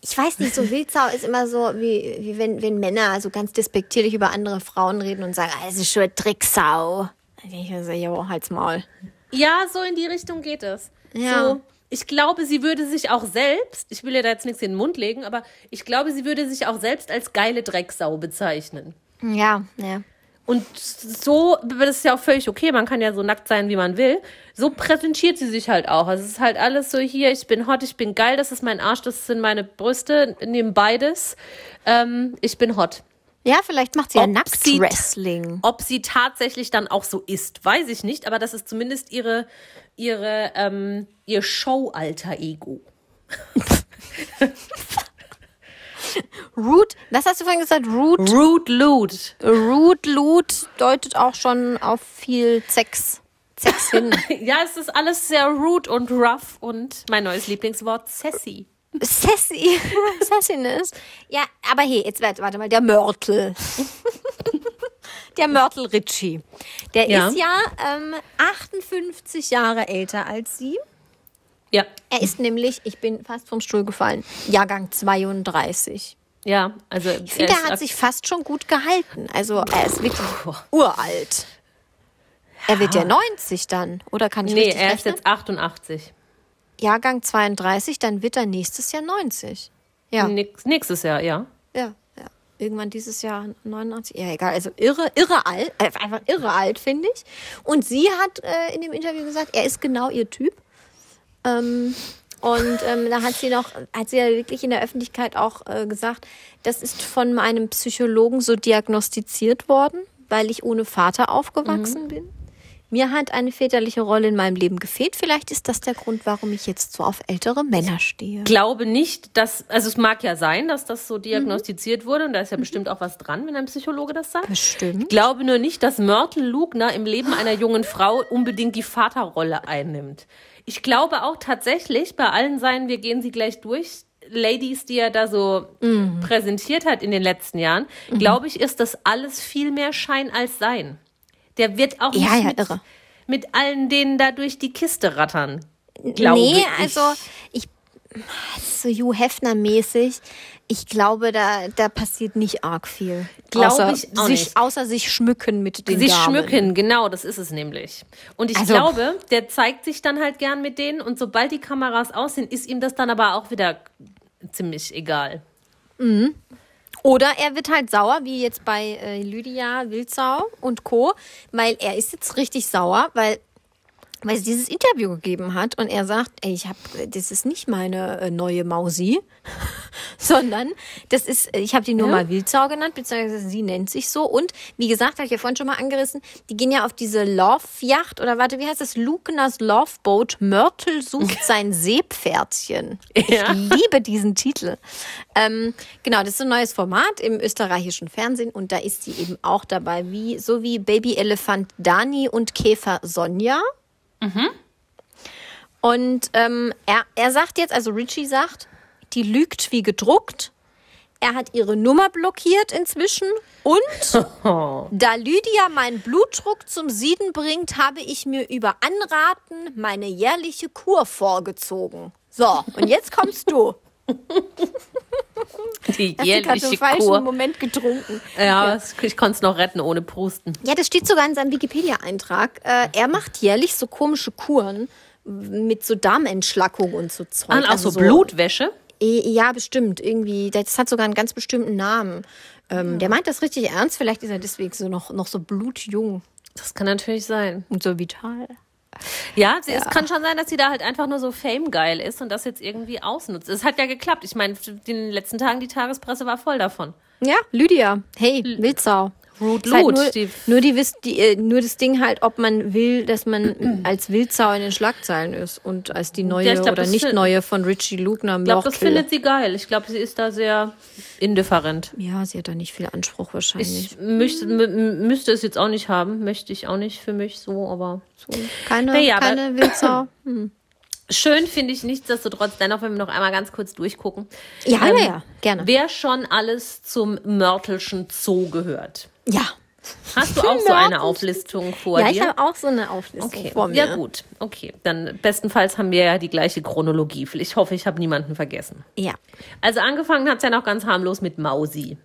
Speaker 2: Ich weiß nicht, so Wildsau ist immer so, wie, wie wenn, wenn Männer so ganz despektierlich über andere Frauen reden und sagen, ah, das ist schon eine Drecksau. Dann denke ich so, jo, halt's Maul.
Speaker 3: Ja, so in die Richtung geht es. Ja. So, ich glaube, sie würde sich auch selbst, ich will ihr da jetzt nichts in den Mund legen, aber ich glaube, sie würde sich auch selbst als geile Drecksau bezeichnen.
Speaker 2: Ja, ja.
Speaker 3: Und so, das ist ja auch völlig okay, man kann ja so nackt sein, wie man will. So präsentiert sie sich halt auch. Also es ist halt alles so hier, ich bin hot, ich bin geil, das ist mein Arsch, das sind meine Brüste, nehmen beides. Ähm, ich bin hot.
Speaker 2: Ja, vielleicht macht sie ob ja Nackt-Wrestling.
Speaker 3: Ob sie tatsächlich dann auch so ist, weiß ich nicht, aber das ist zumindest ihre, ihre, ähm, ihr Show-Alter-Ego.
Speaker 2: Root, was hast du vorhin gesagt? Root?
Speaker 3: Root Loot.
Speaker 2: Root Loot deutet auch schon auf viel Sex. Sex hin.
Speaker 3: ja, es ist alles sehr root und rough und mein neues Lieblingswort, sassy.
Speaker 2: Sassy. Sassiness. Ja, aber hey, jetzt warte, warte mal, der Mörtel. der Mörtel Ritchie. Der ja. ist ja ähm, 58 Jahre älter als sie.
Speaker 3: Ja.
Speaker 2: Er ist nämlich, ich bin fast vom Stuhl gefallen, Jahrgang 32.
Speaker 3: Ja, also.
Speaker 2: Ich finde, er hat sich fast schon gut gehalten. Also, er ist wirklich uralt. Er wird ja 90 dann, oder kann ich
Speaker 3: Nee, er ist jetzt 88.
Speaker 2: Jahrgang 32, dann wird er nächstes Jahr 90. Ja.
Speaker 3: nächstes Jahr, ja.
Speaker 2: Ja, ja. Irgendwann dieses Jahr 89. Ja, egal. Also irre, irre alt. Äh, einfach irre alt, finde ich. Und sie hat äh, in dem Interview gesagt, er ist genau ihr Typ. Ähm, und ähm, da hat sie noch, hat sie ja wirklich in der Öffentlichkeit auch äh, gesagt, das ist von meinem Psychologen so diagnostiziert worden, weil ich ohne Vater aufgewachsen mhm. bin. Mir hat eine väterliche Rolle in meinem Leben gefehlt. Vielleicht ist das der Grund, warum ich jetzt so auf ältere Männer stehe. Ich
Speaker 3: glaube nicht, dass, also es mag ja sein, dass das so diagnostiziert mhm. wurde und da ist ja mhm. bestimmt auch was dran, wenn ein Psychologe das sagt.
Speaker 2: Bestimmt.
Speaker 3: Ich glaube nur nicht, dass Myrtle Lugner im Leben einer jungen Frau unbedingt die Vaterrolle einnimmt. Ich glaube auch tatsächlich, bei allen seinen, wir gehen sie gleich durch, Ladies, die er da so mhm. präsentiert hat in den letzten Jahren, mhm. glaube ich, ist das alles viel mehr Schein als Sein. Der wird auch
Speaker 2: ja,
Speaker 3: nicht
Speaker 2: ja,
Speaker 3: mit,
Speaker 2: irre.
Speaker 3: mit allen denen da durch die Kiste rattern. Glaube nee,
Speaker 2: ich. also ich so Hugh Hefner mäßig. Ich glaube, da, da passiert nicht arg viel.
Speaker 3: Glaube ich
Speaker 2: auch sich, nicht. Außer sich schmücken mit den
Speaker 3: Sich
Speaker 2: Damen.
Speaker 3: schmücken, genau, das ist es nämlich. Und ich also, glaube, der zeigt sich dann halt gern mit denen und sobald die Kameras aus sind, ist ihm das dann aber auch wieder ziemlich egal.
Speaker 2: Mhm. Oder er wird halt sauer, wie jetzt bei äh, Lydia Wildsau und Co., weil er ist jetzt richtig sauer, weil weil sie dieses Interview gegeben hat und er sagt, ey, ich habe, das ist nicht meine äh, neue Mausi, sondern das ist, ich habe die nur ja. mal Wildsau genannt, beziehungsweise sie nennt sich so. Und wie gesagt, habe ich ja vorhin schon mal angerissen, die gehen ja auf diese Love-Yacht oder warte, wie heißt das? Lugnas Loveboat. Mörtel sucht sein Seepferdchen. Ja. Ich liebe diesen Titel. Ähm, genau, das ist ein neues Format im österreichischen Fernsehen und da ist sie eben auch dabei, wie so wie Baby Elefant Dani und Käfer Sonja. Mhm. Und ähm, er, er sagt jetzt, also Richie sagt, die lügt wie gedruckt. Er hat ihre Nummer blockiert inzwischen. Und da Lydia meinen Blutdruck zum Sieden bringt, habe ich mir über Anraten meine jährliche Kur vorgezogen. So, und jetzt kommst du.
Speaker 3: Die
Speaker 2: du gerade im
Speaker 3: jährliche
Speaker 2: falschen
Speaker 3: Kur.
Speaker 2: Moment getrunken.
Speaker 3: Ja, ich konnte es noch retten ohne Prusten.
Speaker 2: Ja, das steht sogar in seinem Wikipedia-Eintrag. Äh, er macht jährlich so komische Kuren mit so Darmentschlackung und so Zeug.
Speaker 3: Und auch
Speaker 2: Also
Speaker 3: so Blutwäsche.
Speaker 2: Eh, Ja, bestimmt. Irgendwie, das hat sogar einen ganz bestimmten Namen. Ähm, Der meint das richtig ernst. Vielleicht ist er deswegen so noch, noch so blutjung
Speaker 3: Das kann natürlich sein.
Speaker 2: und so vital.
Speaker 3: Ja, sie, es kann schon sein, dass sie da halt einfach nur so Fame-geil ist und das jetzt irgendwie ausnutzt. Es hat ja geklappt. Ich meine, in den letzten Tagen, die Tagespresse war voll davon.
Speaker 2: Ja, Lydia. Hey, Wildsau.
Speaker 3: Rude
Speaker 2: Ist halt
Speaker 3: Loot,
Speaker 2: nur,
Speaker 3: die-
Speaker 2: nur, die, die, äh, nur das Ding halt, ob man will, dass man als Wildsau in den Schlagzeilen ist und als die neue
Speaker 3: Ja, glaub,
Speaker 2: oder nicht neue von Richie Lugner
Speaker 3: Ich glaube, das findet sie geil. Ich glaube, sie ist da sehr indifferent.
Speaker 2: Ja, sie hat da nicht viel Anspruch wahrscheinlich.
Speaker 3: Ich möchte, m- müsste es jetzt auch nicht haben. Möchte ich auch nicht für mich so, aber so.
Speaker 2: keine
Speaker 3: Naja,
Speaker 2: keine Wildsau.
Speaker 3: Schön finde ich nichtsdestotrotz, dennoch, wenn wir noch einmal ganz kurz durchgucken.
Speaker 2: Ja,
Speaker 3: Ähm,
Speaker 2: ja, ja, gerne.
Speaker 3: Wer schon alles zum Mörtelschen Zoo gehört?
Speaker 2: Ja.
Speaker 3: Hast du auch so eine. Auflistung vor
Speaker 2: Ja, ich
Speaker 3: dir?
Speaker 2: habe auch so eine Auflistung
Speaker 3: Okay,
Speaker 2: vor mir.
Speaker 3: ja gut, okay. Dann bestenfalls haben wir ja die gleiche Chronologie. Ich hoffe, ich habe niemanden vergessen.
Speaker 2: Ja,
Speaker 3: Also angefangen hat es ja noch ganz harmlos mit Mausi.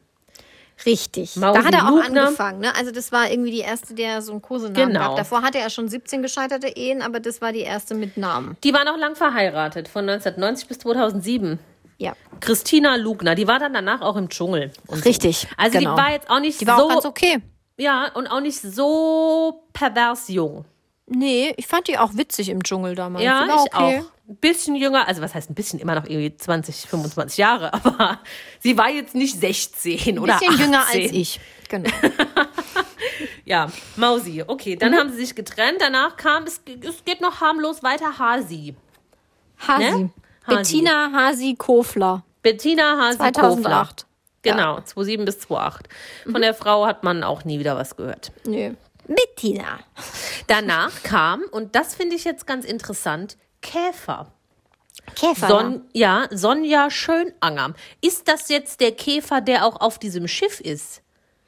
Speaker 2: richtig.
Speaker 3: Mausi
Speaker 2: da hat er auch
Speaker 3: Lugner.
Speaker 2: angefangen. Ne? Also das war irgendwie die erste, der so einen Kosenamen
Speaker 3: Genau.
Speaker 2: gab. Davor hatte er schon 17 gescheiterte Ehen, aber das war die erste mit Namen.
Speaker 3: Die war noch lang verheiratet, von 1990 bis 2007.
Speaker 2: Ja.
Speaker 3: Christina Lugner, die war dann danach auch im Dschungel. und so.
Speaker 2: Richtig,
Speaker 3: Also
Speaker 2: genau.
Speaker 3: die war jetzt auch nicht
Speaker 2: Die war
Speaker 3: so,
Speaker 2: auch ganz okay.
Speaker 3: ja, und auch nicht so pervers jung.
Speaker 2: Nee, ich fand die auch witzig im Dschungel damals.
Speaker 3: Ja, ich
Speaker 2: okay.
Speaker 3: auch. Ein bisschen jünger, also was heißt ein bisschen, immer noch irgendwie 20, 25 Jahre, aber sie war jetzt nicht 16
Speaker 2: Ein
Speaker 3: oder
Speaker 2: bisschen
Speaker 3: 18.
Speaker 2: jünger als ich. Genau.
Speaker 3: Ja, Mausi. Okay,
Speaker 2: Mhm.
Speaker 3: dann haben sie sich getrennt. Danach kam, es, es geht noch harmlos weiter, Hasi.
Speaker 2: Hasi.
Speaker 3: Ne? Hasi.
Speaker 2: Bettina Hasi Kofler.
Speaker 3: Bettina Hasi Kofler.
Speaker 2: 2008.
Speaker 3: Genau, 2007 bis 2008.
Speaker 2: Mhm.
Speaker 3: Von der Frau hat man auch nie wieder was gehört.
Speaker 2: Nö. Bettina.
Speaker 3: Danach kam, und das finde ich jetzt ganz interessant, Käfer.
Speaker 2: Käfer.
Speaker 3: Son ja, Sonja Schönanger. Ist das jetzt der Käfer, der auch auf diesem Schiff ist?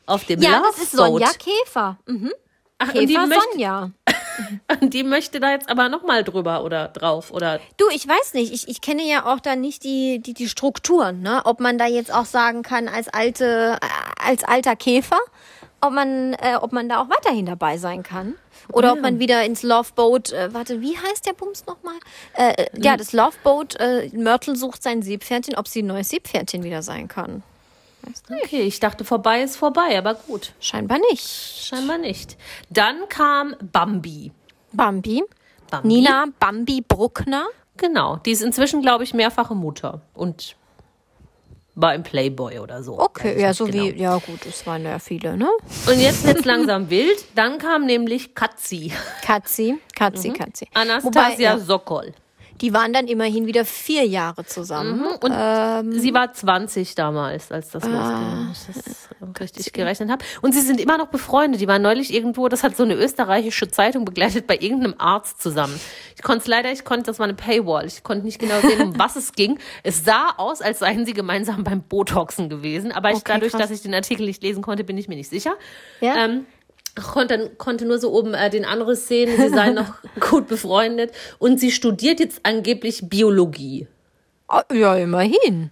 Speaker 3: Auf dem
Speaker 2: ja,
Speaker 3: Love
Speaker 2: das ist? Sonja Käfer. Mhm.
Speaker 3: Ach, und die,
Speaker 2: Käfer
Speaker 3: möchte,
Speaker 2: Sonja.
Speaker 3: die möchte da jetzt aber nochmal drüber oder drauf oder
Speaker 2: Du, ich weiß nicht. Ich, ich kenne ja auch da nicht die, die, die Strukturen, ne? Ob man da jetzt auch sagen kann, als alte, äh, als alter Käfer, ob man, äh, ob man da auch weiterhin dabei sein kann. Oder ob man wieder ins Loveboat, äh, warte, wie heißt der Bums nochmal? Äh, äh, ja, das Loveboat, äh, Mörtel sucht sein Seepferdchen, ob sie ein neues Seepferdchen wieder sein kann.
Speaker 3: Okay, ich dachte, vorbei ist vorbei, aber gut,
Speaker 2: Scheinbar nicht.
Speaker 3: scheinbar nicht. Dann kam Bambi.
Speaker 2: Bambi.
Speaker 3: Bambi?
Speaker 2: Nina Bambi Bruckner.
Speaker 3: Genau, die ist inzwischen, glaube ich, mehrfache Mutter und war im Playboy oder so.
Speaker 2: Okay, ja, so
Speaker 3: genau.
Speaker 2: wie, ja gut, es waren ja viele, ne?
Speaker 3: Und jetzt wird's langsam wild. Dann kam nämlich Katzi.
Speaker 2: Katzi, Katzi, Katzi.
Speaker 3: Anastasia
Speaker 2: Wobei, ja,
Speaker 3: Sokol.
Speaker 2: Die waren dann immerhin wieder vier Jahre zusammen.
Speaker 3: Und
Speaker 2: Ähm,
Speaker 3: sie war 20 damals, als das
Speaker 2: Ah,
Speaker 3: losging, ich das richtig gerechnet habe. Und sie sind immer noch befreundet. Die waren neulich irgendwo, das hat so eine österreichische Zeitung begleitet, bei irgendeinem Arzt zusammen. Ich konnte es leider, ich konnte, das war eine Paywall. Ich konnte nicht genau sehen, um was es ging. Es sah aus, als seien sie gemeinsam beim Botoxen gewesen. Aber ich,
Speaker 2: Okay,
Speaker 3: dadurch,
Speaker 2: krass.
Speaker 3: dass ich den Artikel nicht lesen konnte, bin ich mir nicht sicher.
Speaker 2: Ja?
Speaker 3: Ähm, konnte, konnte nur so oben äh, den Anriss sehen, sie seien noch gut befreundet. Und sie studiert jetzt angeblich Biologie.
Speaker 2: Ah, ja, immerhin.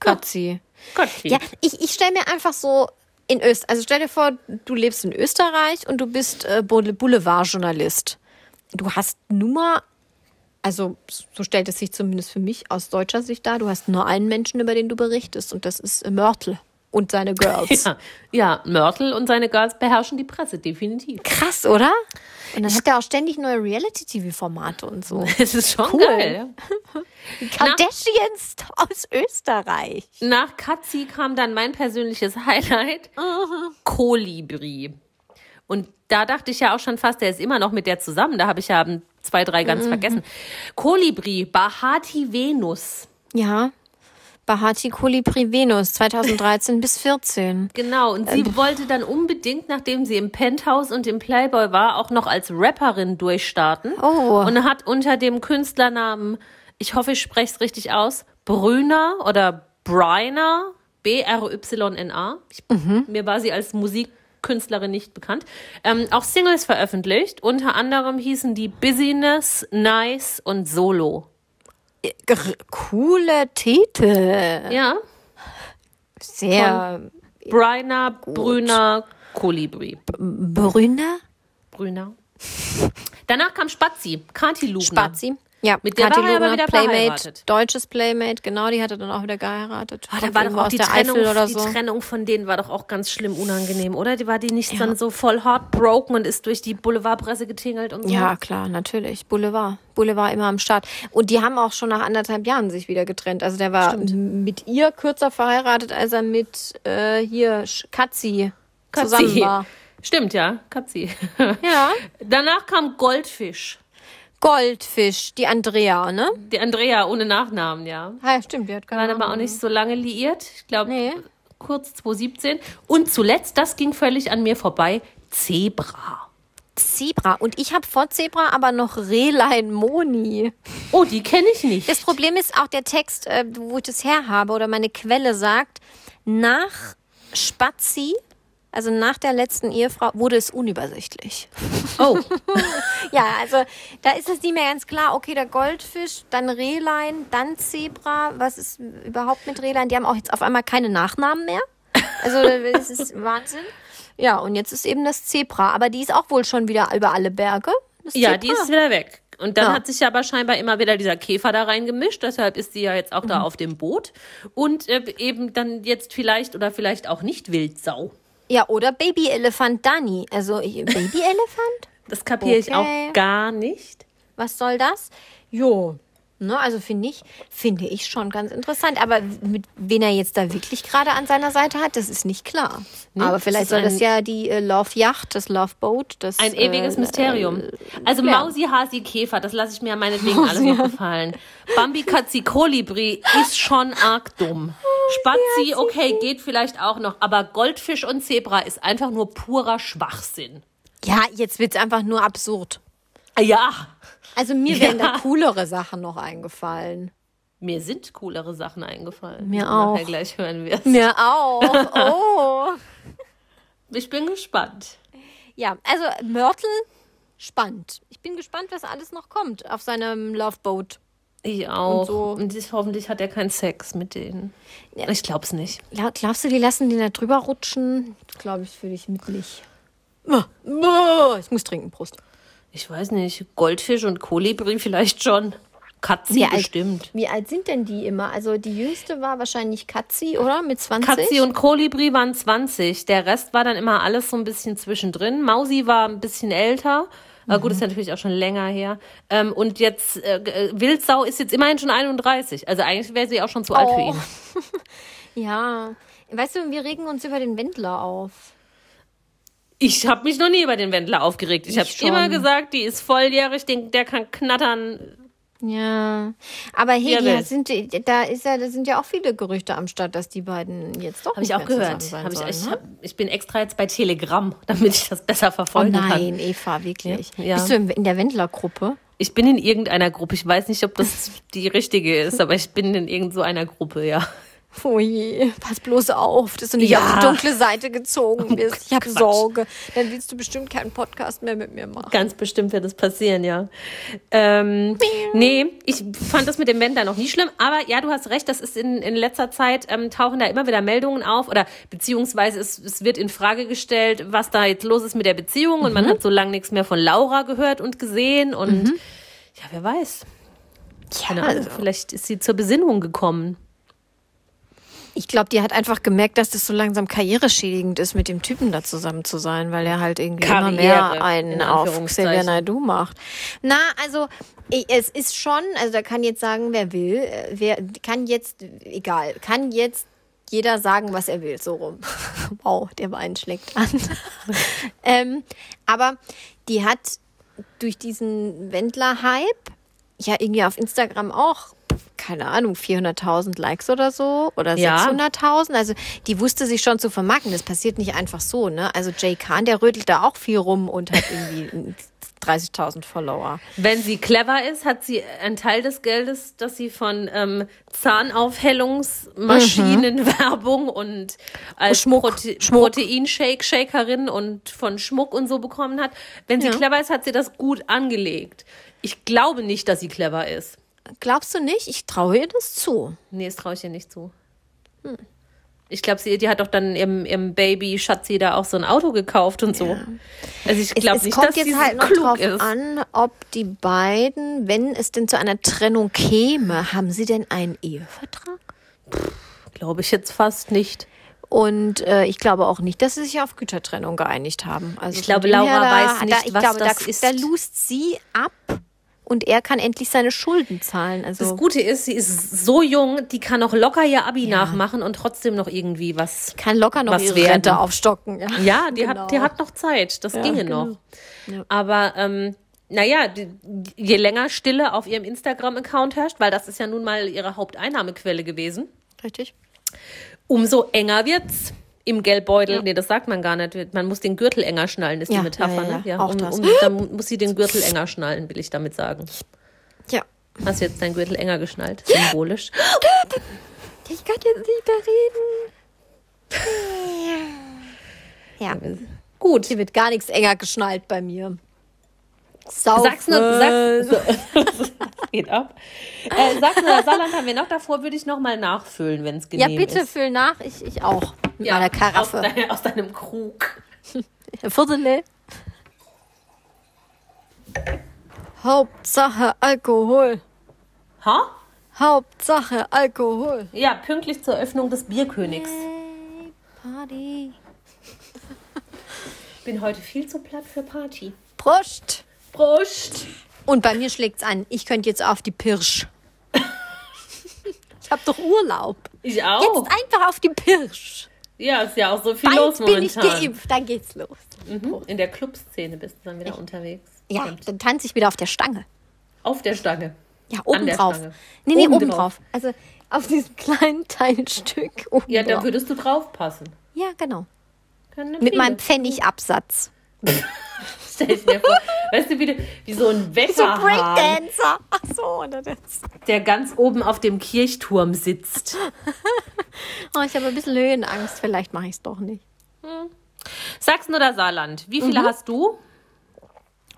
Speaker 2: Katzi.
Speaker 3: Gott,
Speaker 2: Ja, ich, ich stelle mir einfach so in Österreich, also stell dir vor, du lebst in Österreich und du bist äh, Boule- Boulevardjournalist. Du hast nur, also so stellt es sich zumindest für mich aus deutscher Sicht dar, du hast nur einen Menschen, über den du berichtest und das ist Mörtel und seine Girls.
Speaker 3: Ja, ja, Mörtel und seine Girls beherrschen die Presse, definitiv.
Speaker 2: Krass, oder? Und dann hat er auch ständig neue Reality-TV-Formate und so.
Speaker 3: Es ist schon
Speaker 2: Cool.
Speaker 3: geil.
Speaker 2: Kardashians aus Österreich.
Speaker 3: Nach Katzi kam dann mein persönliches Highlight, Kolibri. Und da dachte ich ja auch schon fast, der ist immer noch mit der zusammen. Da habe ich ja zwei, drei ganz vergessen. Kolibri, Bahati Venus.
Speaker 2: Ja. Bahati Kolibri Venus 2013 bis 14.
Speaker 3: Genau, und sie wollte dann unbedingt, nachdem sie im Penthouse und im Playboy war, auch noch als Rapperin durchstarten.
Speaker 2: Oh.
Speaker 3: Und hat unter dem Künstlernamen, ich hoffe, ich spreche es richtig aus, Brüner oder Bryner, B-R-Y-N-A. Ich- Mir war sie als Musikkünstlerin nicht bekannt. Ähm, auch Singles veröffentlicht. Unter anderem hießen die Business, Nice und Solo.
Speaker 2: Coole Titel.
Speaker 3: Ja,
Speaker 2: sehr
Speaker 3: Bryna, Brüner, Kolibri.
Speaker 2: Brüner.
Speaker 3: Brüner. Danach kam Spazi, Lugner.
Speaker 2: Spazi. Ja,
Speaker 3: Mit der
Speaker 2: Kathi
Speaker 3: war er aber
Speaker 2: Lugner,
Speaker 3: wieder
Speaker 2: Playmate, deutsches Playmate, genau, die hat er dann auch wieder geheiratet.
Speaker 3: Ah, da war doch auch die Trennung, die
Speaker 2: so.
Speaker 3: Trennung von denen war doch auch ganz schlimm unangenehm, oder? Die war die nicht dann so voll heartbroken und ist durch die Boulevardpresse getingelt und so?
Speaker 2: Ja, klar, natürlich. Boulevard. Boulevard immer am Start. Und die haben auch schon nach anderthalb Jahren sich wieder getrennt. Also der war mit ihr kürzer verheiratet, als er mit äh, hier Sch- Katzi zusammen war.
Speaker 3: Stimmt, ja, Katzi.
Speaker 2: Ja.
Speaker 3: Danach kam Goldfisch.
Speaker 2: Goldfisch, die Andrea, ne?
Speaker 3: Die Andrea ohne Nachnamen, ja.
Speaker 2: Ja, stimmt, die hat
Speaker 3: Waren
Speaker 2: keine
Speaker 3: aber auch nicht so lange liiert. Ich glaube,
Speaker 2: Nee.
Speaker 3: kurz 2017. Und zuletzt, das ging völlig an mir vorbei, Zebra.
Speaker 2: Zebra. Und ich habe vor Zebra aber noch Rehlein Moni.
Speaker 3: Oh, die kenne ich nicht.
Speaker 2: Das Problem ist auch der Text, äh, wo ich das her habe oder meine Quelle sagt, nach Spazi, also nach der letzten Ehefrau, wurde es unübersichtlich.
Speaker 3: oh,
Speaker 2: Ja, also da ist es nicht mehr ganz klar, okay, der Goldfisch, dann Rehlein, dann Zebra. Was ist überhaupt mit Rehlein? Die haben auch jetzt auf einmal keine Nachnamen mehr. Also das ist Wahnsinn. Ja, und jetzt ist eben das Zebra. Aber die ist auch wohl schon wieder über alle Berge.
Speaker 3: Ja, die ist wieder weg. Und dann
Speaker 2: Ja.
Speaker 3: hat sich ja aber scheinbar immer wieder dieser Käfer da reingemischt. Deshalb ist sie ja jetzt auch
Speaker 2: Mhm.
Speaker 3: da auf dem Boot. Und äh, eben dann jetzt vielleicht oder vielleicht auch nicht Wildsau.
Speaker 2: Ja, oder Babyelefant Dani. Also ich- Babyelefant?
Speaker 3: Das kapiere ich
Speaker 2: Okay.
Speaker 3: auch gar nicht.
Speaker 2: Was soll das? Jo. Ne, also finde ich, finde ich schon ganz interessant. Aber mit wen er jetzt da wirklich gerade an seiner Seite hat, das ist nicht klar. Aber
Speaker 3: das
Speaker 2: vielleicht soll das ja die äh, Love Yacht, das Love Boat, das
Speaker 3: Ein ewiges
Speaker 2: äh,
Speaker 3: Mysterium. Also
Speaker 2: ja.
Speaker 3: Mausi, Hasi, Käfer, das lasse ich mir meinetwegen alles noch gefallen. Bambi, Katzi, Kolibri ist schon arg dumm. Spazi, okay, geht vielleicht auch noch. Aber Goldfisch und Zebra ist einfach nur purer Schwachsinn.
Speaker 2: Ja, jetzt wird's einfach nur absurd.
Speaker 3: Ja,
Speaker 2: Also mir wären
Speaker 3: Ja.
Speaker 2: da coolere Sachen noch eingefallen.
Speaker 3: mir sind coolere Sachen eingefallen.
Speaker 2: Mir auch.
Speaker 3: nachher gleich hören wirst.
Speaker 2: Mir auch. Oh.
Speaker 3: Ich bin gespannt.
Speaker 2: ja, also Mörtel, spannend. Ich bin gespannt, was alles noch kommt auf seinem Love Boat.
Speaker 3: Ich auch.
Speaker 2: so.
Speaker 3: Und ich, hoffentlich hat er keinen Sex mit denen.
Speaker 2: Ja.
Speaker 3: Ich glaub's nicht.
Speaker 2: Gla- Glaubst du, die lassen den da drüber rutschen? Glaube ich für dich mit nicht. Ah, ah, Ich muss trinken, Prost.
Speaker 3: Ich weiß nicht. Goldfisch und Kolibri vielleicht schon. Katzi
Speaker 2: Wie alt-
Speaker 3: bestimmt.
Speaker 2: Wie alt sind denn die immer? Also die jüngste war wahrscheinlich Katzi, oder? Mit 20?
Speaker 3: Katzi und Kolibri waren 20. Der Rest war dann immer alles so ein bisschen zwischendrin. Mausi war ein bisschen älter. Aber
Speaker 2: Mhm.
Speaker 3: gut, ist natürlich auch schon länger her. Ähm, und jetzt, äh, äh, Wildsau ist jetzt immerhin schon 31. Also eigentlich wäre sie auch schon zu alt für
Speaker 2: Oh.
Speaker 3: ihn.
Speaker 2: Ja. Weißt du, wir regen uns über den Wendler auf.
Speaker 3: Ich habe mich noch nie über den Wendler aufgeregt. Ich,
Speaker 2: Ich
Speaker 3: habe immer gesagt, die ist volljährig, den, der kann knattern.
Speaker 2: Ja. Aber hey,
Speaker 3: Ja,
Speaker 2: sind, da, ist ja, da sind ja auch viele Gerüchte am Start, dass die beiden jetzt doch
Speaker 3: Habe ich
Speaker 2: nicht
Speaker 3: auch
Speaker 2: mehr
Speaker 3: gehört. Hab ich,
Speaker 2: sein
Speaker 3: ich,
Speaker 2: sollen, ne?
Speaker 3: hab, ich bin extra jetzt bei Telegram, damit ich das besser
Speaker 2: Oh
Speaker 3: verfolgen kann.
Speaker 2: nein, Eva, wirklich.
Speaker 3: Ja.
Speaker 2: Bist du in, der Wendler-Gruppe?
Speaker 3: Ich bin in irgendeiner Gruppe. Ich weiß nicht, ob das die richtige ist, aber ich bin in irgend so einer Gruppe, ja.
Speaker 2: Oh je, pass bloß auf, dass du nicht
Speaker 3: Ja.
Speaker 2: auf die dunkle Seite gezogen bist. Ich habe. Sorge. Dann willst du bestimmt keinen Podcast mehr mit mir machen.
Speaker 3: Ganz bestimmt wird das passieren, ja. Ähm, nee, ich fand das mit dem Wendler noch nie schlimm, aber ja, du hast recht, das ist in, in letzter Zeit, ähm, tauchen da immer wieder Meldungen auf oder beziehungsweise es, es wird in Frage gestellt, was da jetzt los ist mit der Beziehung und man hat so lange nichts mehr von Laura gehört und gesehen und ja, wer weiß. Keine Ahnung,
Speaker 2: also.
Speaker 3: vielleicht ist sie zur Besinnung gekommen.
Speaker 2: Ich glaube, die hat einfach gemerkt, dass das so langsam karriereschädigend ist, mit dem Typen da zusammen zu sein, weil er halt irgendwie immer
Speaker 3: Karriere,
Speaker 2: mehr
Speaker 3: in
Speaker 2: einen auf. Xavier Naidoo macht. Na, also es ist schon, also da kann jetzt sagen, wer will, äh, wer kann jetzt, egal, kann jetzt jeder sagen, was er will, so rum. wow, der Wein schlägt an. ähm, aber die hat durch diesen Wendler-Hype ja irgendwie auf Instagram auch, keine Ahnung, 400.000 Likes oder so oder
Speaker 3: Ja.
Speaker 2: 600.000. Also die wusste sich schon zu vermarkten. Das passiert nicht einfach so. Ne? Also Jay Khan, der rödelt da auch viel rum und hat irgendwie 30.000 Follower.
Speaker 3: Wenn sie clever ist, hat sie einen Teil des Geldes, das sie von ähm, Zahnaufhellungsmaschinenwerbung und als
Speaker 2: Schmuck,
Speaker 3: Prote
Speaker 2: Schmuck.
Speaker 3: Proteinshake-Shakerin und von Schmuck und so bekommen hat. Wenn sie
Speaker 2: Ja.
Speaker 3: clever ist, hat sie das gut angelegt. Ich glaube nicht, dass sie clever ist.
Speaker 2: Glaubst du nicht? Ich traue ihr das zu.
Speaker 3: Nee, das traue ich ihr nicht zu. Ich glaube, sie, die hat doch dann ihrem, ihrem Baby Schatzi da auch so ein Auto gekauft und so. Also ich glaube
Speaker 2: es
Speaker 3: nicht,
Speaker 2: kommt
Speaker 3: dass
Speaker 2: jetzt halt noch drauf
Speaker 3: ist.
Speaker 2: an, ob die beiden, wenn es denn zu einer Trennung käme, haben sie denn einen Ehevertrag?
Speaker 3: Glaube ich jetzt fast nicht.
Speaker 2: Und äh, ich glaube auch nicht, dass sie sich auf Gütertrennung geeinigt haben. Also
Speaker 3: Ich glaube, Laura
Speaker 2: her, da,
Speaker 3: weiß nicht,
Speaker 2: da,
Speaker 3: was
Speaker 2: glaube,
Speaker 3: das
Speaker 2: da,
Speaker 3: ist.
Speaker 2: Da lust sie ab und er kann endlich seine Schulden zahlen. Also
Speaker 3: Das Gute ist, sie ist so jung, die kann auch locker ihr Abi nachmachen und trotzdem noch irgendwie was.
Speaker 2: kann locker noch
Speaker 3: was
Speaker 2: ihre
Speaker 3: werden.
Speaker 2: Rente aufstocken. Ja,
Speaker 3: Ja, die,
Speaker 2: Genau.
Speaker 3: hat, die hat noch Zeit. Das ginge
Speaker 2: genau.
Speaker 3: noch.
Speaker 2: Ja.
Speaker 3: Aber ähm, naja, die, je länger Stille auf ihrem Instagram-Account herrscht, weil das ist ja nun mal ihre Haupteinnahmequelle gewesen,
Speaker 2: Richtig.
Speaker 3: umso enger wird's im Geldbeutel. Nee, das sagt man gar nicht. Man muss den Gürtel enger schnallen, ist
Speaker 2: Ja,
Speaker 3: die Metapher.
Speaker 2: ja, ja,
Speaker 3: ne? ja
Speaker 2: auch
Speaker 3: um,
Speaker 2: das.
Speaker 3: um, dann muss sie den Gürtel enger schnallen, will ich damit sagen.
Speaker 2: Ja.
Speaker 3: Hast du jetzt deinen Gürtel enger geschnallt? Symbolisch.
Speaker 2: Ich kann jetzt nicht mehr reden. Ja.
Speaker 3: Gut.
Speaker 2: Hier wird gar nichts enger geschnallt bei mir. Saufen.
Speaker 3: Sag's nur, sag's, geht ab. Äh, sag's nur, Saarland haben wir noch davor, würde ich noch mal nachfüllen, wenn es
Speaker 2: Ja,
Speaker 3: genehm
Speaker 2: bitte
Speaker 3: ist.
Speaker 2: füll nach. Ich, ich auch. Mit
Speaker 3: Ja,
Speaker 2: meiner Karaffe.
Speaker 3: Aus, dein, aus deinem Krug.
Speaker 2: Viertel. Hauptsache Alkohol.
Speaker 3: Ha?
Speaker 2: Hauptsache Alkohol.
Speaker 3: Ja, pünktlich zur Öffnung des Bierkönigs.
Speaker 2: Hey, Party.
Speaker 3: Ich bin heute viel zu platt für Party.
Speaker 2: Prost.
Speaker 3: Prost!
Speaker 2: Und bei mir schlägt's an. Ich könnte jetzt auf die Pirsch. ich hab doch Urlaub.
Speaker 3: Ich auch.
Speaker 2: Jetzt einfach auf die Pirsch.
Speaker 3: Ja, ist ja auch so viel los
Speaker 2: Bald bin ich
Speaker 3: momentan.
Speaker 2: geimpft. Dann geht's los.
Speaker 3: Mhm. In der Clubszene bist du dann wieder unterwegs.
Speaker 2: Ja,
Speaker 3: Stimmt.
Speaker 2: dann tanze ich wieder auf der Stange.
Speaker 3: Auf der Stange.
Speaker 2: Ja, oben drauf.
Speaker 3: Stange.
Speaker 2: Nee, nee,
Speaker 3: Oben
Speaker 2: oben,
Speaker 3: drauf.
Speaker 2: drauf. Also auf diesem kleinen Teilstück oben
Speaker 3: Ja, da würdest du drauf passen.
Speaker 2: Ja, genau. Mit meinem Pfennigabsatz.
Speaker 3: Stell ich mir vor. Weißt du, wie, wie so ein
Speaker 2: So
Speaker 3: Wetterhahn,
Speaker 2: Breakdancer. Ach so, oder das.
Speaker 3: der ganz oben auf dem Kirchturm sitzt.
Speaker 2: Oh, ich habe ein bisschen Höhenangst. Vielleicht mache ich es doch nicht.
Speaker 3: Sachsen oder Saarland? Wie viele hast du?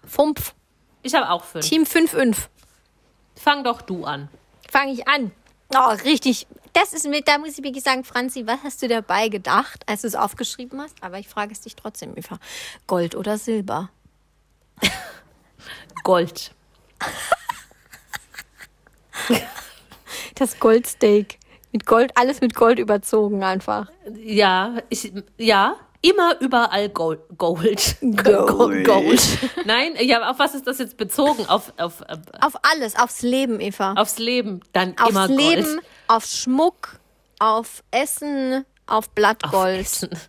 Speaker 2: Fumpf.
Speaker 3: Ich habe auch fünf.
Speaker 2: Team 5-5.
Speaker 3: Fang doch du an.
Speaker 2: Fange ich an. Oh, richtig. Das ist mit, da muss ich wirklich sagen, Franzi, was hast du dabei gedacht, als du es aufgeschrieben hast? Aber ich frage es dich trotzdem, Eva. Gold oder Silber?
Speaker 3: Gold.
Speaker 2: Das Goldsteak. Mit Gold, alles mit Gold überzogen einfach.
Speaker 3: Ja, ich, ja, immer überall Gold. Gold.
Speaker 2: Gold.
Speaker 3: Gold. Nein, ja, auf was ist das jetzt bezogen? Auf, auf, äh,
Speaker 2: Auf alles, aufs Leben, Eva.
Speaker 3: aufs Leben. Dann
Speaker 2: Aufs
Speaker 3: immer
Speaker 2: Leben,
Speaker 3: Gold.
Speaker 2: auf Schmuck, auf Essen, auf Blattgold.
Speaker 3: Auf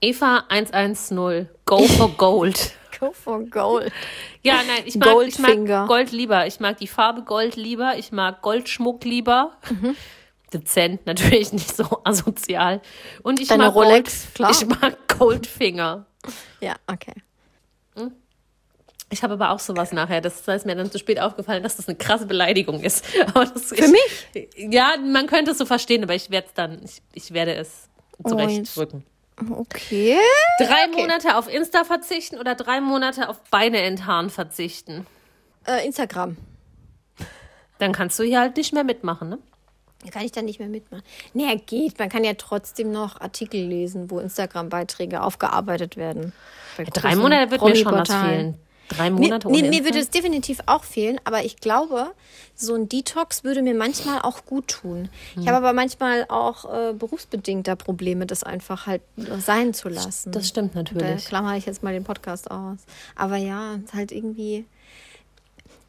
Speaker 3: Eva 110. Go for Gold.
Speaker 2: Go for Gold.
Speaker 3: Ja, nein, ich mag, ich mag Gold lieber. Ich mag die Farbe Gold lieber. Ich mag Goldschmuck lieber.
Speaker 2: Mhm.
Speaker 3: Dezent, natürlich nicht so asozial. Und ich
Speaker 2: Deine
Speaker 3: mag
Speaker 2: Rolex,
Speaker 3: Gold,
Speaker 2: klar.
Speaker 3: Ich mag Goldfinger.
Speaker 2: Ja, okay.
Speaker 3: Ich habe aber auch sowas nachher. Das ist mir dann zu spät aufgefallen, dass das eine krasse Beleidigung ist. Aber das,
Speaker 2: Für mich?
Speaker 3: Ja, man könnte es so verstehen, aber ich werde es dann, ich, ich werde es zurechtdrücken.
Speaker 2: Okay.
Speaker 3: Drei Monate auf Insta verzichten oder drei Monate auf Beine enthaaren verzichten.
Speaker 2: Äh, Instagram.
Speaker 3: Dann kannst du hier halt nicht mehr mitmachen, ne?
Speaker 2: Da kann ich dann nicht mehr mitmachen. Nee, geht. Man kann ja trotzdem noch Artikel lesen, wo Instagram-Beiträge aufgearbeitet werden. Bei
Speaker 3: Drei Monate wird mir schon was fehlen. Drei
Speaker 2: Mir,
Speaker 3: Monate ohne
Speaker 2: mir
Speaker 3: Insta?
Speaker 2: würde es definitiv auch fehlen, aber ich glaube, so ein Detox würde mir manchmal auch gut tun. Ich
Speaker 3: Hm.
Speaker 2: habe aber manchmal auch äh, berufsbedingter Probleme, das einfach halt sein zu lassen.
Speaker 3: Das stimmt
Speaker 2: Da
Speaker 3: natürlich.
Speaker 2: klammer ich jetzt mal den Podcast aus. Aber ja, ist halt irgendwie.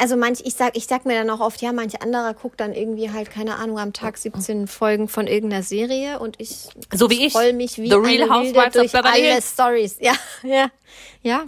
Speaker 2: Also manch, ich sag, ich sag mir dann auch oft, ja, manch anderer guckt dann irgendwie halt, keine Ahnung, am Tag 17 Folgen von irgendeiner Serie und ich
Speaker 3: So wie ich.
Speaker 2: roll mich wie
Speaker 3: The Real Housewives
Speaker 2: Wilde
Speaker 3: of
Speaker 2: durch
Speaker 3: Beverly
Speaker 2: alle. Stories. Ja, ja, ja.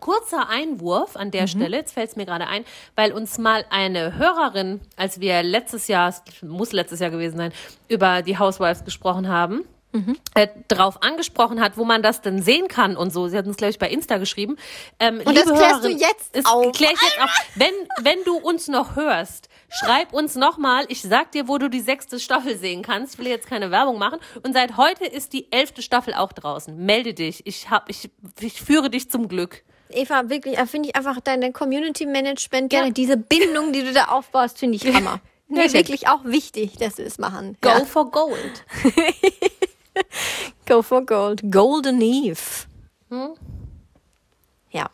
Speaker 3: Kurzer Einwurf an
Speaker 2: Mhm.
Speaker 3: der Stelle, jetzt fällt es mir gerade ein, weil uns mal eine Hörerin, als wir letztes Jahr, es muss letztes Jahr gewesen sein, über die Housewives gesprochen haben,
Speaker 2: Mhm.
Speaker 3: äh, drauf angesprochen hat, wo man das denn sehen kann und so. Sie hat uns, glaube ich, bei Insta geschrieben. Ähm,
Speaker 2: Und das klärst du
Speaker 3: Hörerin,
Speaker 2: jetzt
Speaker 3: das
Speaker 2: auf.
Speaker 3: klär ich jetzt auf. Wenn, wenn du uns noch hörst, schreib uns nochmal. Ich sag dir, wo du die sechste Staffel sehen kannst. Ich will jetzt keine Werbung machen. Und seit heute ist die elfte Staffel auch draußen. Melde dich. Ich, hab, ich, ich führe dich zum Glück.
Speaker 2: Eva, wirklich, äh, finde ich einfach dein, Community Management,
Speaker 3: Ja.
Speaker 2: diese Bindung, die du da aufbaust, finde ich Hammer. Nee, wirklich auch wichtig, dass wir es machen.
Speaker 3: Go
Speaker 2: Ja.
Speaker 3: for Gold.
Speaker 2: Go for gold. Golden Eve. Ja.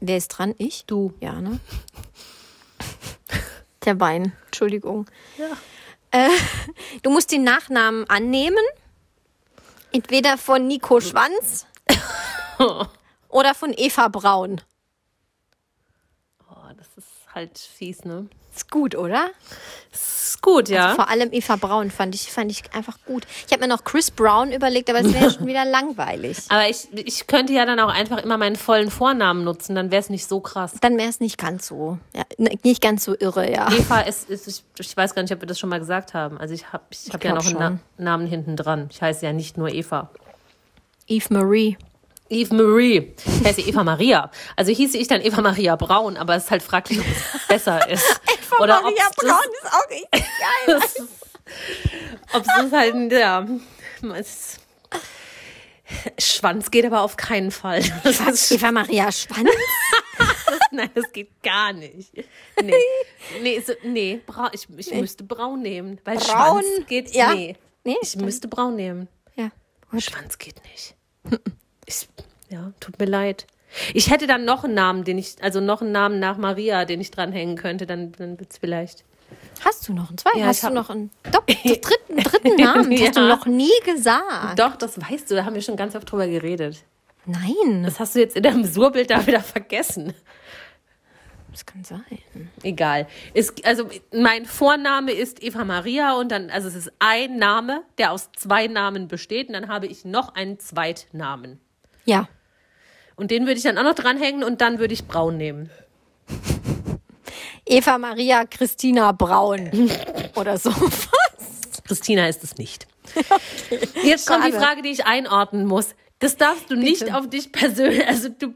Speaker 2: Wer ist dran? Ich?
Speaker 3: Du.
Speaker 2: Ja, ne? Der Bein. Entschuldigung.
Speaker 3: Ja.
Speaker 2: Äh, du musst den Nachnamen annehmen. Entweder von Nico Schwanz oder von Eva Braun.
Speaker 3: Oh, das ist halt fies, ne?
Speaker 2: Ist gut, oder?
Speaker 3: Ist gut, ja.
Speaker 2: Vor allem Eva Braun fand ich, fand ich einfach gut. Ich habe mir noch Chris Brown überlegt, aber es wäre schon wieder langweilig.
Speaker 3: Aber ich, ich könnte ja dann auch einfach immer meinen vollen Vornamen nutzen, dann wäre es nicht so krass.
Speaker 2: Dann wäre es nicht ganz so, ja, nicht ganz so irre, ja.
Speaker 3: Eva ist, ist ich, ich weiß gar nicht, ob wir das schon mal gesagt haben. Also ich habe ich hab ja noch einen. Na Namen hinten dran. Ich heiße ja nicht nur Eva.
Speaker 2: Eve Marie.
Speaker 3: Eve Marie. Ich heiße Eva Maria. Also hieße ich dann Eva Maria Braun, aber es ist halt fraglich, ob es besser ist. Oder ob
Speaker 2: Maria Braun ist auch richtig geil.
Speaker 3: ob es halt, ja. Es, Schwanz geht aber auf keinen Fall. Das ist,
Speaker 2: Eva Maria Schwanz?
Speaker 3: nein, das geht gar nicht. Nee, nee, so, nee Brau, ich, ich müsste braun nehmen. Weil
Speaker 2: Braun?
Speaker 3: Schwanz geht,
Speaker 2: Ja.
Speaker 3: nee.
Speaker 2: Nee,
Speaker 3: Ich müsste braun nehmen.
Speaker 2: ja.
Speaker 3: Schwanz geht nicht. Ich, ja, tut mir leid. Ich hätte dann noch einen Namen, den ich, also noch einen Namen nach Maria, den ich dranhängen könnte, dann, dann wird es vielleicht.
Speaker 2: Hast du noch einen zweiten?
Speaker 3: Ja,
Speaker 2: Hast du noch einen Dopp dritten, dritten Namen? Das hast du
Speaker 3: Ja.
Speaker 2: noch nie gesagt.
Speaker 3: Doch, das weißt du, da haben wir schon ganz oft drüber geredet.
Speaker 2: Nein,
Speaker 3: Das hast du jetzt in deinem Surbild da wieder vergessen.
Speaker 2: das kann sein.
Speaker 3: Egal. Es, also mein Vorname ist Eva Maria und dann, also es ist ein Name, der aus zwei Namen besteht und dann habe ich noch einen Zweitnamen.
Speaker 2: Ja.
Speaker 3: Und den würde ich dann auch noch dranhängen und dann würde ich Braun nehmen.
Speaker 2: Eva Maria Christina Braun. Oder so.
Speaker 3: Christina ist es nicht. Jetzt kommt die
Speaker 2: Schade.
Speaker 3: Frage, die ich einordnen muss. Das darfst du nicht auf dich persönlich, also du,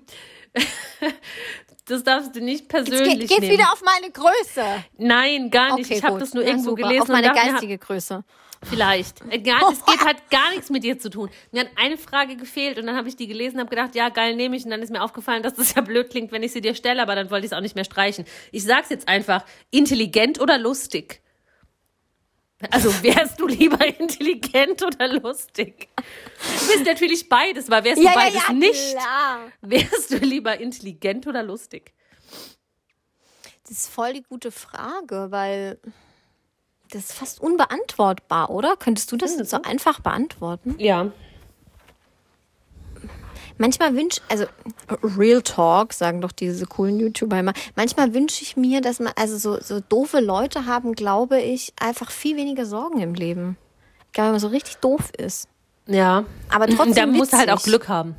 Speaker 3: das darfst du nicht
Speaker 2: Jetzt
Speaker 3: persönlich
Speaker 2: geht, geht's
Speaker 3: nehmen.
Speaker 2: wieder auf meine Größe.
Speaker 3: Nein, gar nicht.
Speaker 2: Okay,
Speaker 3: ich habe das nur irgendwo
Speaker 2: super.
Speaker 3: gelesen
Speaker 2: Auf meine geistige Größe.
Speaker 3: Vielleicht. Äh, Gar, es geht halt gar nichts mit dir zu tun. Mir hat eine Frage gefehlt und dann habe ich die gelesen und habe gedacht, ja, geil, nehme ich. Und dann ist mir aufgefallen, dass das ja blöd klingt, wenn ich sie dir stelle, aber dann wollte ich es auch nicht mehr streichen. Ich sag's jetzt einfach, intelligent oder lustig? Also wärst du lieber intelligent oder lustig? Du bist natürlich beides, weil wärst du beides nicht,
Speaker 2: klar.
Speaker 3: wärst du lieber intelligent oder lustig?
Speaker 2: Das ist voll die gute Frage, weil das ist fast unbeantwortbar, oder? Könntest du das
Speaker 3: Findest
Speaker 2: so einfach beantworten?
Speaker 3: Ja.
Speaker 2: Manchmal wünsche, also Real Talk, sagen doch diese coolen YouTuber immer. Manchmal wünsche ich mir, dass man, also so, so doofe Leute haben, glaube ich, einfach viel weniger Sorgen im Leben. Egal, wenn man so richtig doof ist.
Speaker 3: Ja.
Speaker 2: Aber trotzdem
Speaker 3: Da musst du halt auch. Glück haben.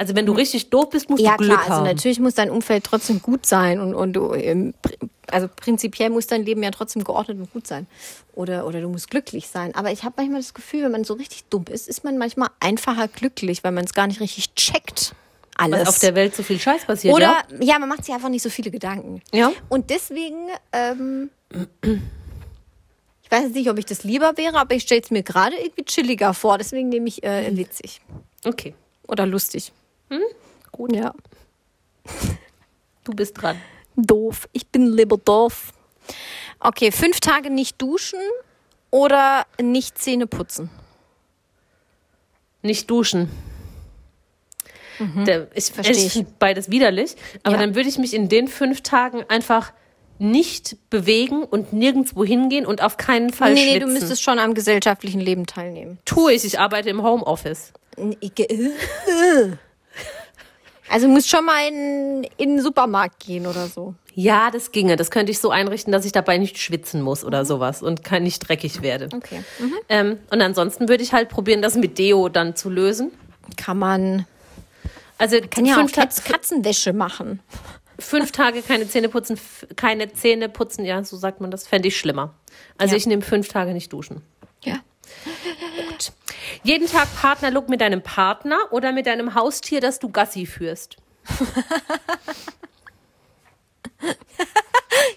Speaker 3: Also wenn du richtig doof bist, musst
Speaker 2: Ja,
Speaker 3: du Glück
Speaker 2: klar, also
Speaker 3: haben.
Speaker 2: natürlich muss dein Umfeld trotzdem gut sein und, und du, ähm, also prinzipiell muss dein Leben ja trotzdem geordnet und gut sein. Oder, oder du musst glücklich sein. Aber ich habe manchmal das Gefühl, wenn man so richtig dumm ist, ist man manchmal einfacher glücklich, weil man es gar nicht richtig checkt. Alles.
Speaker 3: Was auf der Welt so viel Scheiß passiert,
Speaker 2: Oder,
Speaker 3: ja?
Speaker 2: ja, man macht sich einfach nicht so viele Gedanken.
Speaker 3: Ja.
Speaker 2: Und deswegen, ähm, ich weiß jetzt nicht, ob ich das lieber wäre, aber ich stelle es mir gerade irgendwie chilliger vor. Deswegen nehme ich äh, witzig.
Speaker 3: Okay,
Speaker 2: Oder lustig. Gut. Ja.
Speaker 3: du bist dran.
Speaker 2: Doof. Ich bin lieber doof. Okay, fünf Tage nicht duschen oder nicht Zähne putzen.
Speaker 3: Nicht duschen. Der, ich
Speaker 2: Mhm. Versteh
Speaker 3: ich
Speaker 2: ich.
Speaker 3: finde beides widerlich, aber
Speaker 2: Ja.
Speaker 3: dann würde ich mich in den fünf Tagen einfach nicht bewegen und nirgendwo hingehen und auf keinen Fall
Speaker 2: nee, nee,
Speaker 3: schwitzen.
Speaker 2: du müsstest schon am gesellschaftlichen Leben teilnehmen.
Speaker 3: Tue ich, ich arbeite im Homeoffice.
Speaker 2: Also du musst schon mal in, in den Supermarkt gehen oder so.
Speaker 3: Ja, das ginge. Das könnte ich so einrichten, dass ich dabei nicht schwitzen muss oder sowas und kann nicht dreckig werde.
Speaker 2: Okay.
Speaker 3: Ähm, und ansonsten würde ich halt probieren, das mit Deo dann zu lösen.
Speaker 2: Kann man.
Speaker 3: Also
Speaker 2: Kann ja auch Katz Katzenwäsche machen.
Speaker 3: fünf Tage keine Zähne putzen, keine Zähne putzen, ja, so sagt man das, fände ich schlimmer. Also
Speaker 2: Ja.
Speaker 3: ich nehme fünf Tage nicht duschen.
Speaker 2: Ja.
Speaker 3: Jeden Tag Partnerlook mit deinem Partner oder mit deinem Haustier, das du Gassi führst.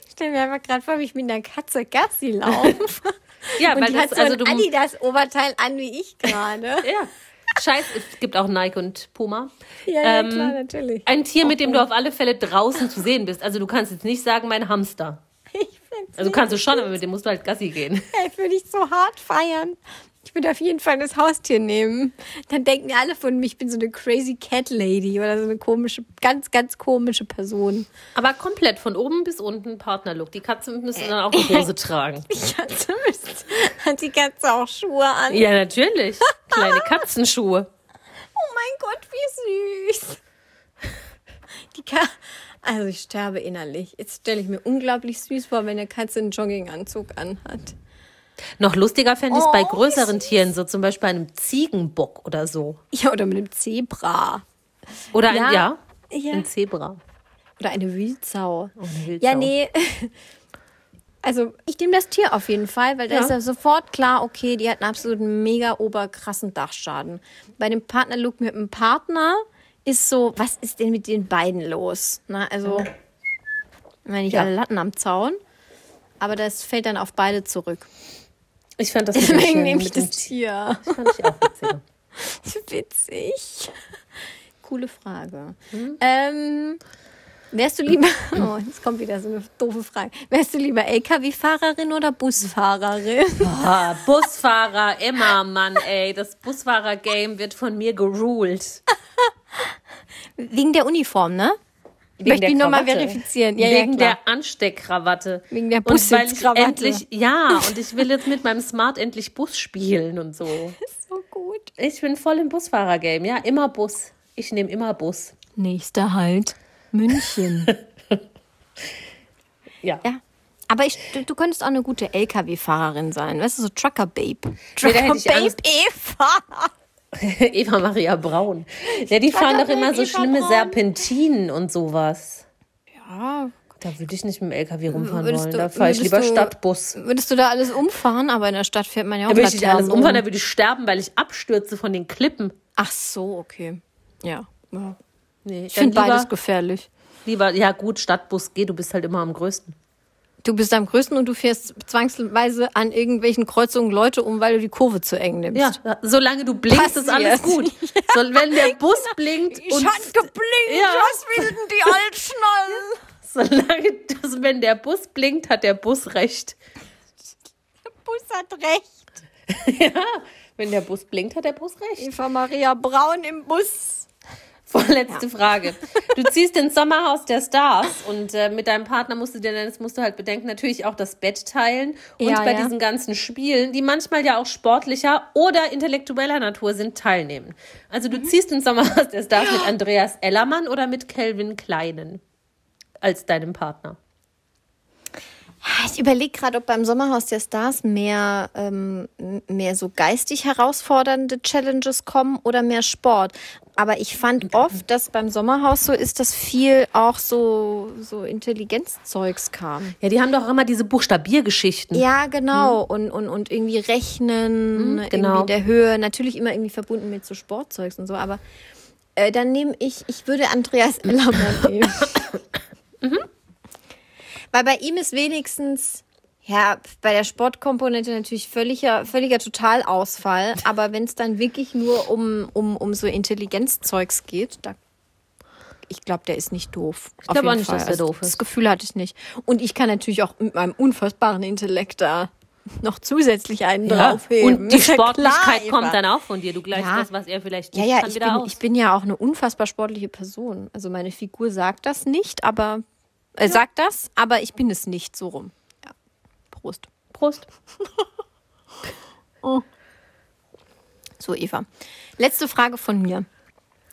Speaker 2: Ich stelle mir einfach gerade vor, wie ich mit einer Katze Gassi laufe.
Speaker 3: Ja,
Speaker 2: Und
Speaker 3: weil
Speaker 2: die
Speaker 3: das,
Speaker 2: hat so
Speaker 3: also
Speaker 2: ein. Adidas-Oberteil an wie ich gerade.
Speaker 3: Ja. Scheiß, es gibt auch Nike und Puma.
Speaker 2: Ja, ja,
Speaker 3: Ähm,
Speaker 2: klar, natürlich.
Speaker 3: Ein Tier, mit dem du auf alle Fälle draußen zu sehen bist. Also du kannst jetzt nicht sagen, mein Hamster.
Speaker 2: Ich find's
Speaker 3: Also kannst du schon, aber mit dem musst du halt Gassi gehen.
Speaker 2: Würde ich so hart feiern. Ich würde auf jeden Fall das Haustier nehmen. Dann denken alle von mir, ich bin so eine crazy Cat Lady oder so eine komische, ganz, ganz komische Person.
Speaker 3: Aber komplett von oben bis unten Partnerlook. Die Katzen müssen dann auch eine Hose tragen.
Speaker 2: Die Katze müsste, hat die Katze auch Schuhe an.
Speaker 3: Ja, natürlich. Kleine Katzenschuhe.
Speaker 2: Oh mein Gott, wie süß. Die Ka also ich sterbe innerlich. Jetzt stelle ich mir unglaublich süß vor, wenn eine Katze einen Jogginganzug anhat.
Speaker 3: Noch lustiger fände ich es
Speaker 2: Oh,
Speaker 3: bei größeren Tieren, so zum Beispiel einem Ziegenbock oder so.
Speaker 2: Ja, oder mit einem Zebra.
Speaker 3: Oder ein,
Speaker 2: Ja.
Speaker 3: ja,
Speaker 2: Ja.
Speaker 3: ein Zebra.
Speaker 2: Oder eine Wildsau.
Speaker 3: eine Wildsau.
Speaker 2: Ja, nee. Also ich nehme das Tier auf jeden Fall, weil da
Speaker 3: Ja.
Speaker 2: ist ja sofort klar, okay, die hat einen absoluten mega oberkrassen Dachschaden. Bei dem Partnerlook mit dem Partner ist so, was ist denn mit den beiden los? Na, also, wenn nicht
Speaker 3: Ja.
Speaker 2: alle Latten am Zaun, aber das fällt dann auf beide zurück.
Speaker 3: Ich fand das
Speaker 2: Deswegen
Speaker 3: schön,
Speaker 2: nehme ich das Tier.
Speaker 3: Das fand ich auch witzig.
Speaker 2: Witzig. Coole Frage.
Speaker 3: Hm?
Speaker 2: Ähm, wärst du lieber, oh, jetzt kommt wieder so eine doofe Frage. Wärst du lieber LKW-Fahrerin oder Busfahrerin?
Speaker 3: Ah, Busfahrer, immer, Mann, ey. Das Busfahrer-Game wird von mir geruled.
Speaker 2: Wegen der Uniform, ne? Ich möchte mich nochmal verifizieren. Ja,
Speaker 3: Wegen
Speaker 2: ja,
Speaker 3: der Ansteckkrawatte.
Speaker 2: Wegen der
Speaker 3: Und weil ich
Speaker 2: Bussitzkrawatte.
Speaker 3: endlich, ja, und ich will jetzt mit meinem Smart endlich Bus spielen und so.
Speaker 2: so gut.
Speaker 3: Ich bin voll im Busfahrer-Game, ja, immer Bus. Ich nehme immer Bus.
Speaker 2: Nächster Halt, München.
Speaker 3: Ja.
Speaker 2: ja. Aber ich, du, du könntest auch eine gute LKW-Fahrerin sein. Weißt du, so Trucker-Babe.
Speaker 3: da
Speaker 2: Eva.
Speaker 3: Maria Braun. Ja, die fahren doch immer so
Speaker 2: Eva
Speaker 3: schlimme
Speaker 2: Braun.
Speaker 3: Serpentinen und sowas.
Speaker 2: Ja,
Speaker 3: Da würde ich nicht mit dem LKW rumfahren
Speaker 2: Würdest
Speaker 3: wollen.
Speaker 2: du-
Speaker 3: Da fahre ich lieber
Speaker 2: du-
Speaker 3: Stadtbus.
Speaker 2: Würdest du da alles umfahren? Aber in der Stadt fährt man ja auch
Speaker 3: Da würde ich nicht
Speaker 2: Laternen
Speaker 3: alles umfahren, da würde ich sterben, weil ich abstürze von den Klippen.
Speaker 2: Ach so, okay. Ja. ja.
Speaker 3: Nee,
Speaker 2: Ich finde beides gefährlich.
Speaker 3: lieber, ja gut, Stadtbus, geh, du bist halt immer am größten.
Speaker 2: Du bist am größten und du fährst zwangsweise an irgendwelchen Kreuzungen Leute um, weil du die Kurve zu eng nimmst.
Speaker 3: Ja, solange du blinkst, ist alles
Speaker 2: Passiert.
Speaker 3: gut. So, wenn der Bus blinkt und
Speaker 2: geblinkt,
Speaker 3: Ja.
Speaker 2: was will denn die Altschnallen?
Speaker 3: solange das, wenn der Bus blinkt, hat der Bus recht.
Speaker 2: Bus hat recht.
Speaker 3: Wenn der Bus blinkt, hat der Bus recht.
Speaker 2: Eva Maria Braun im Bus.
Speaker 3: Vorletzte Frage. Du ziehst ins Sommerhaus der Stars und äh, mit deinem Partner musst du dir, das musst du halt bedenken, natürlich auch das Bett teilen. Und
Speaker 2: Ja,
Speaker 3: bei
Speaker 2: ja.
Speaker 3: diesen ganzen Spielen, die manchmal ja auch sportlicher oder intellektueller Natur sind, teilnehmen. Also
Speaker 2: Mhm.
Speaker 3: du ziehst ins Sommerhaus der Stars mit Andreas Ellermann oder mit Kelvin Kleinen als deinem Partner.
Speaker 2: Ich überlege gerade, ob beim Sommerhaus der Stars mehr, ähm, mehr so geistig herausfordernde Challenges kommen oder mehr Sport. Aber ich fand oft, dass beim Sommerhaus so ist, dass viel auch so, so Intelligenzzeugs kam.
Speaker 3: Ja, die haben doch immer diese Buchstabiergeschichten.
Speaker 2: Ja, genau. Und, und, und irgendwie Rechnen,
Speaker 3: Mhm, genau.
Speaker 2: irgendwie der Höhe. Natürlich immer irgendwie verbunden mit so Sportzeugs und so. Aber äh, dann nehme ich, ich würde Andreas Ellermann nehmen.
Speaker 3: Mhm.
Speaker 2: Weil bei ihm ist wenigstens, ja, bei der Sportkomponente natürlich völliger, völliger Totalausfall. Aber wenn es dann wirklich nur um, um, um so Intelligenzzeugs geht, da ich glaube, der ist nicht doof. Ich
Speaker 3: glaub auch nicht, dass der doof
Speaker 2: Das
Speaker 3: ist.
Speaker 2: Gefühl hatte ich nicht. Und ich kann natürlich auch mit meinem unfassbaren Intellekt da noch zusätzlich einen
Speaker 3: Ja,
Speaker 2: draufheben.
Speaker 3: und die
Speaker 2: ja
Speaker 3: Sportlichkeit
Speaker 2: klar,
Speaker 3: kommt dann auch von dir. Du gleichst
Speaker 2: Ja.
Speaker 3: das, was er vielleicht
Speaker 2: Ja,
Speaker 3: nicht
Speaker 2: ja,
Speaker 3: kann,
Speaker 2: ich
Speaker 3: wieder
Speaker 2: bin,
Speaker 3: aus.
Speaker 2: ich bin ja auch eine unfassbar sportliche Person. Also meine Figur sagt das nicht, aber äh, sagt das, aber ich bin es nicht so rum. Ja. Prost.
Speaker 3: Prost.
Speaker 2: So, Eva. Letzte Frage von mir.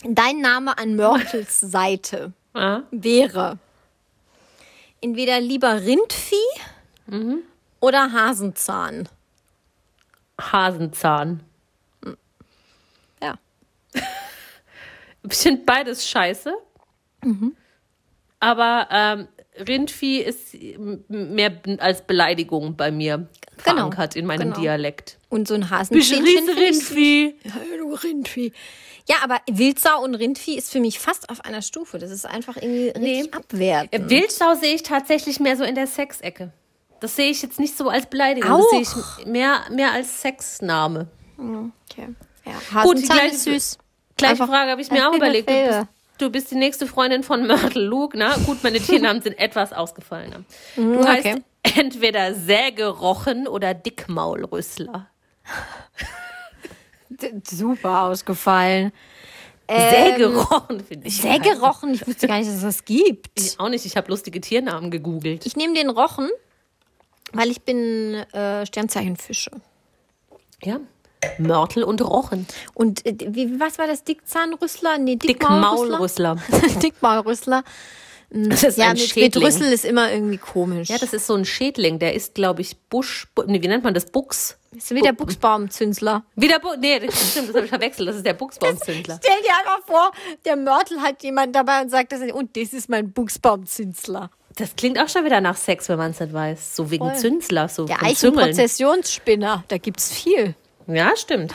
Speaker 2: Dein Name an Mörtels Seite
Speaker 3: Ja.
Speaker 2: wäre entweder lieber Rindvieh
Speaker 3: Mhm.
Speaker 2: oder Hasenzahn.
Speaker 3: Hasenzahn.
Speaker 2: Ja.
Speaker 3: Ich finde beides scheiße.
Speaker 2: Mhm.
Speaker 3: Aber ähm, Rindvieh ist mehr als Beleidigung bei mir
Speaker 2: Genau,
Speaker 3: verankert in meinem
Speaker 2: genau.
Speaker 3: Dialekt.
Speaker 2: Und so ein ich
Speaker 3: Rindvieh.
Speaker 2: Ja, du Rindvieh. Ja, aber Wildsau und Rindvieh ist für mich fast auf einer Stufe. Das ist einfach irgendwie richtig abwertend.
Speaker 3: Wildsau sehe ich tatsächlich mehr so in der Sexecke. Das sehe ich jetzt nicht so als Beleidigung. Das sehe ich mehr, mehr als Sexname.
Speaker 2: Okay. Ja,
Speaker 3: Gut, die
Speaker 2: Hasenzahn
Speaker 3: gleiche-
Speaker 2: ist süß.
Speaker 3: Gleiche Frage habe ich mir auch überlegt. Du
Speaker 2: Fälle.
Speaker 3: bist, du bist die nächste Freundin von Myrtle Luke. Na gut, meine Tiernamen sind etwas ausgefallener. Du heißt
Speaker 2: okay.
Speaker 3: entweder Sägerochen oder Dickmaulrüssler.
Speaker 2: Super ausgefallen.
Speaker 3: Sehr gerochen, finde ich.
Speaker 2: Sehr gerochen. Ich wusste gar nicht, dass es das gibt.
Speaker 3: Ich auch nicht, ich habe lustige Tiernamen gegoogelt.
Speaker 2: Ich nehme den Rochen, weil ich bin äh, Sternzeichen Fische.
Speaker 3: Ja. Mörtel und Rochen.
Speaker 2: Und äh, wie, was war das? Dickzahnrüssler? Nee,
Speaker 3: Dickmaulrüssler.
Speaker 2: Dickmaulrüssler.
Speaker 3: Das ist
Speaker 2: ja,
Speaker 3: ein Schädling.
Speaker 2: Rüssel ist immer irgendwie komisch.
Speaker 3: Ja, das ist so ein Schädling, der ist, glaube ich, Busch. Bu- Nee, wie nennt man das? Buchs.
Speaker 2: ist wie der Buchsbaumzünsler.
Speaker 3: Wieder Bu Nee, das stimmt, das habe ich verwechselt. Das ist der Buchsbaumzündler.
Speaker 2: Stell dir einfach vor, der Mörtel hat jemand dabei und sagt, das, und das ist mein Buchsbaumzünsler.
Speaker 3: Das klingt auch schon wieder nach Sex, wenn man es nicht weiß. So wegen
Speaker 2: Voll.
Speaker 3: Zünsler, so
Speaker 2: Der. Eichenprozessionsspinner, da gibt's viel.
Speaker 3: Ja, stimmt.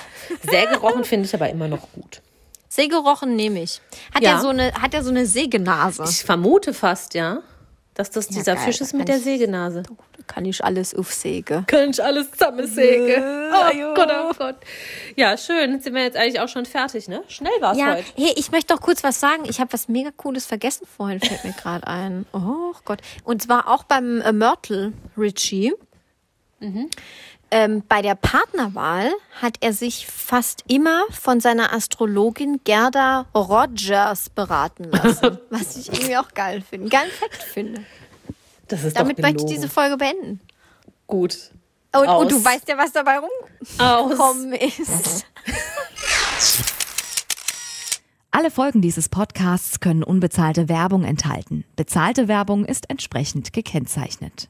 Speaker 3: Sehr gerochen finde ich aber immer noch gut.
Speaker 2: Sägerochen nehme ich. Hat ja,
Speaker 3: Ja.
Speaker 2: so eine, hat ja so eine Sägenase.
Speaker 3: Ich vermute fast, ja, dass das
Speaker 2: Ja,
Speaker 3: dieser
Speaker 2: geil,
Speaker 3: Fisch ist mit der
Speaker 2: ich-
Speaker 3: Sägenase.
Speaker 2: Kann ich alles aufsägen.
Speaker 3: Kann ich alles zusammensägen.
Speaker 2: Äh,
Speaker 3: Oh Gott, oh Gott. Ja, schön. Sind wir jetzt eigentlich auch schon fertig, ne? Schnell war es
Speaker 2: Ja,
Speaker 3: heute.
Speaker 2: hey, ich möchte doch kurz was sagen. Ich habe was mega Cooles vergessen vorhin, fällt mir gerade ein. Oh Gott. Und zwar auch beim äh, Mörtel Richie. Ähm, bei der Partnerwahl hat er sich fast immer von seiner Astrologin Gerda Rogers beraten lassen. was ich irgendwie auch geil finde. Geil Fakt finde.
Speaker 3: Das ist
Speaker 2: Damit möchte ich diese Folge beenden.
Speaker 3: gut.
Speaker 2: Und, und du weißt ja, was dabei rumgekommen ist.
Speaker 4: Alle Folgen dieses Podcasts können unbezahlte Werbung enthalten. Bezahlte Werbung ist entsprechend gekennzeichnet.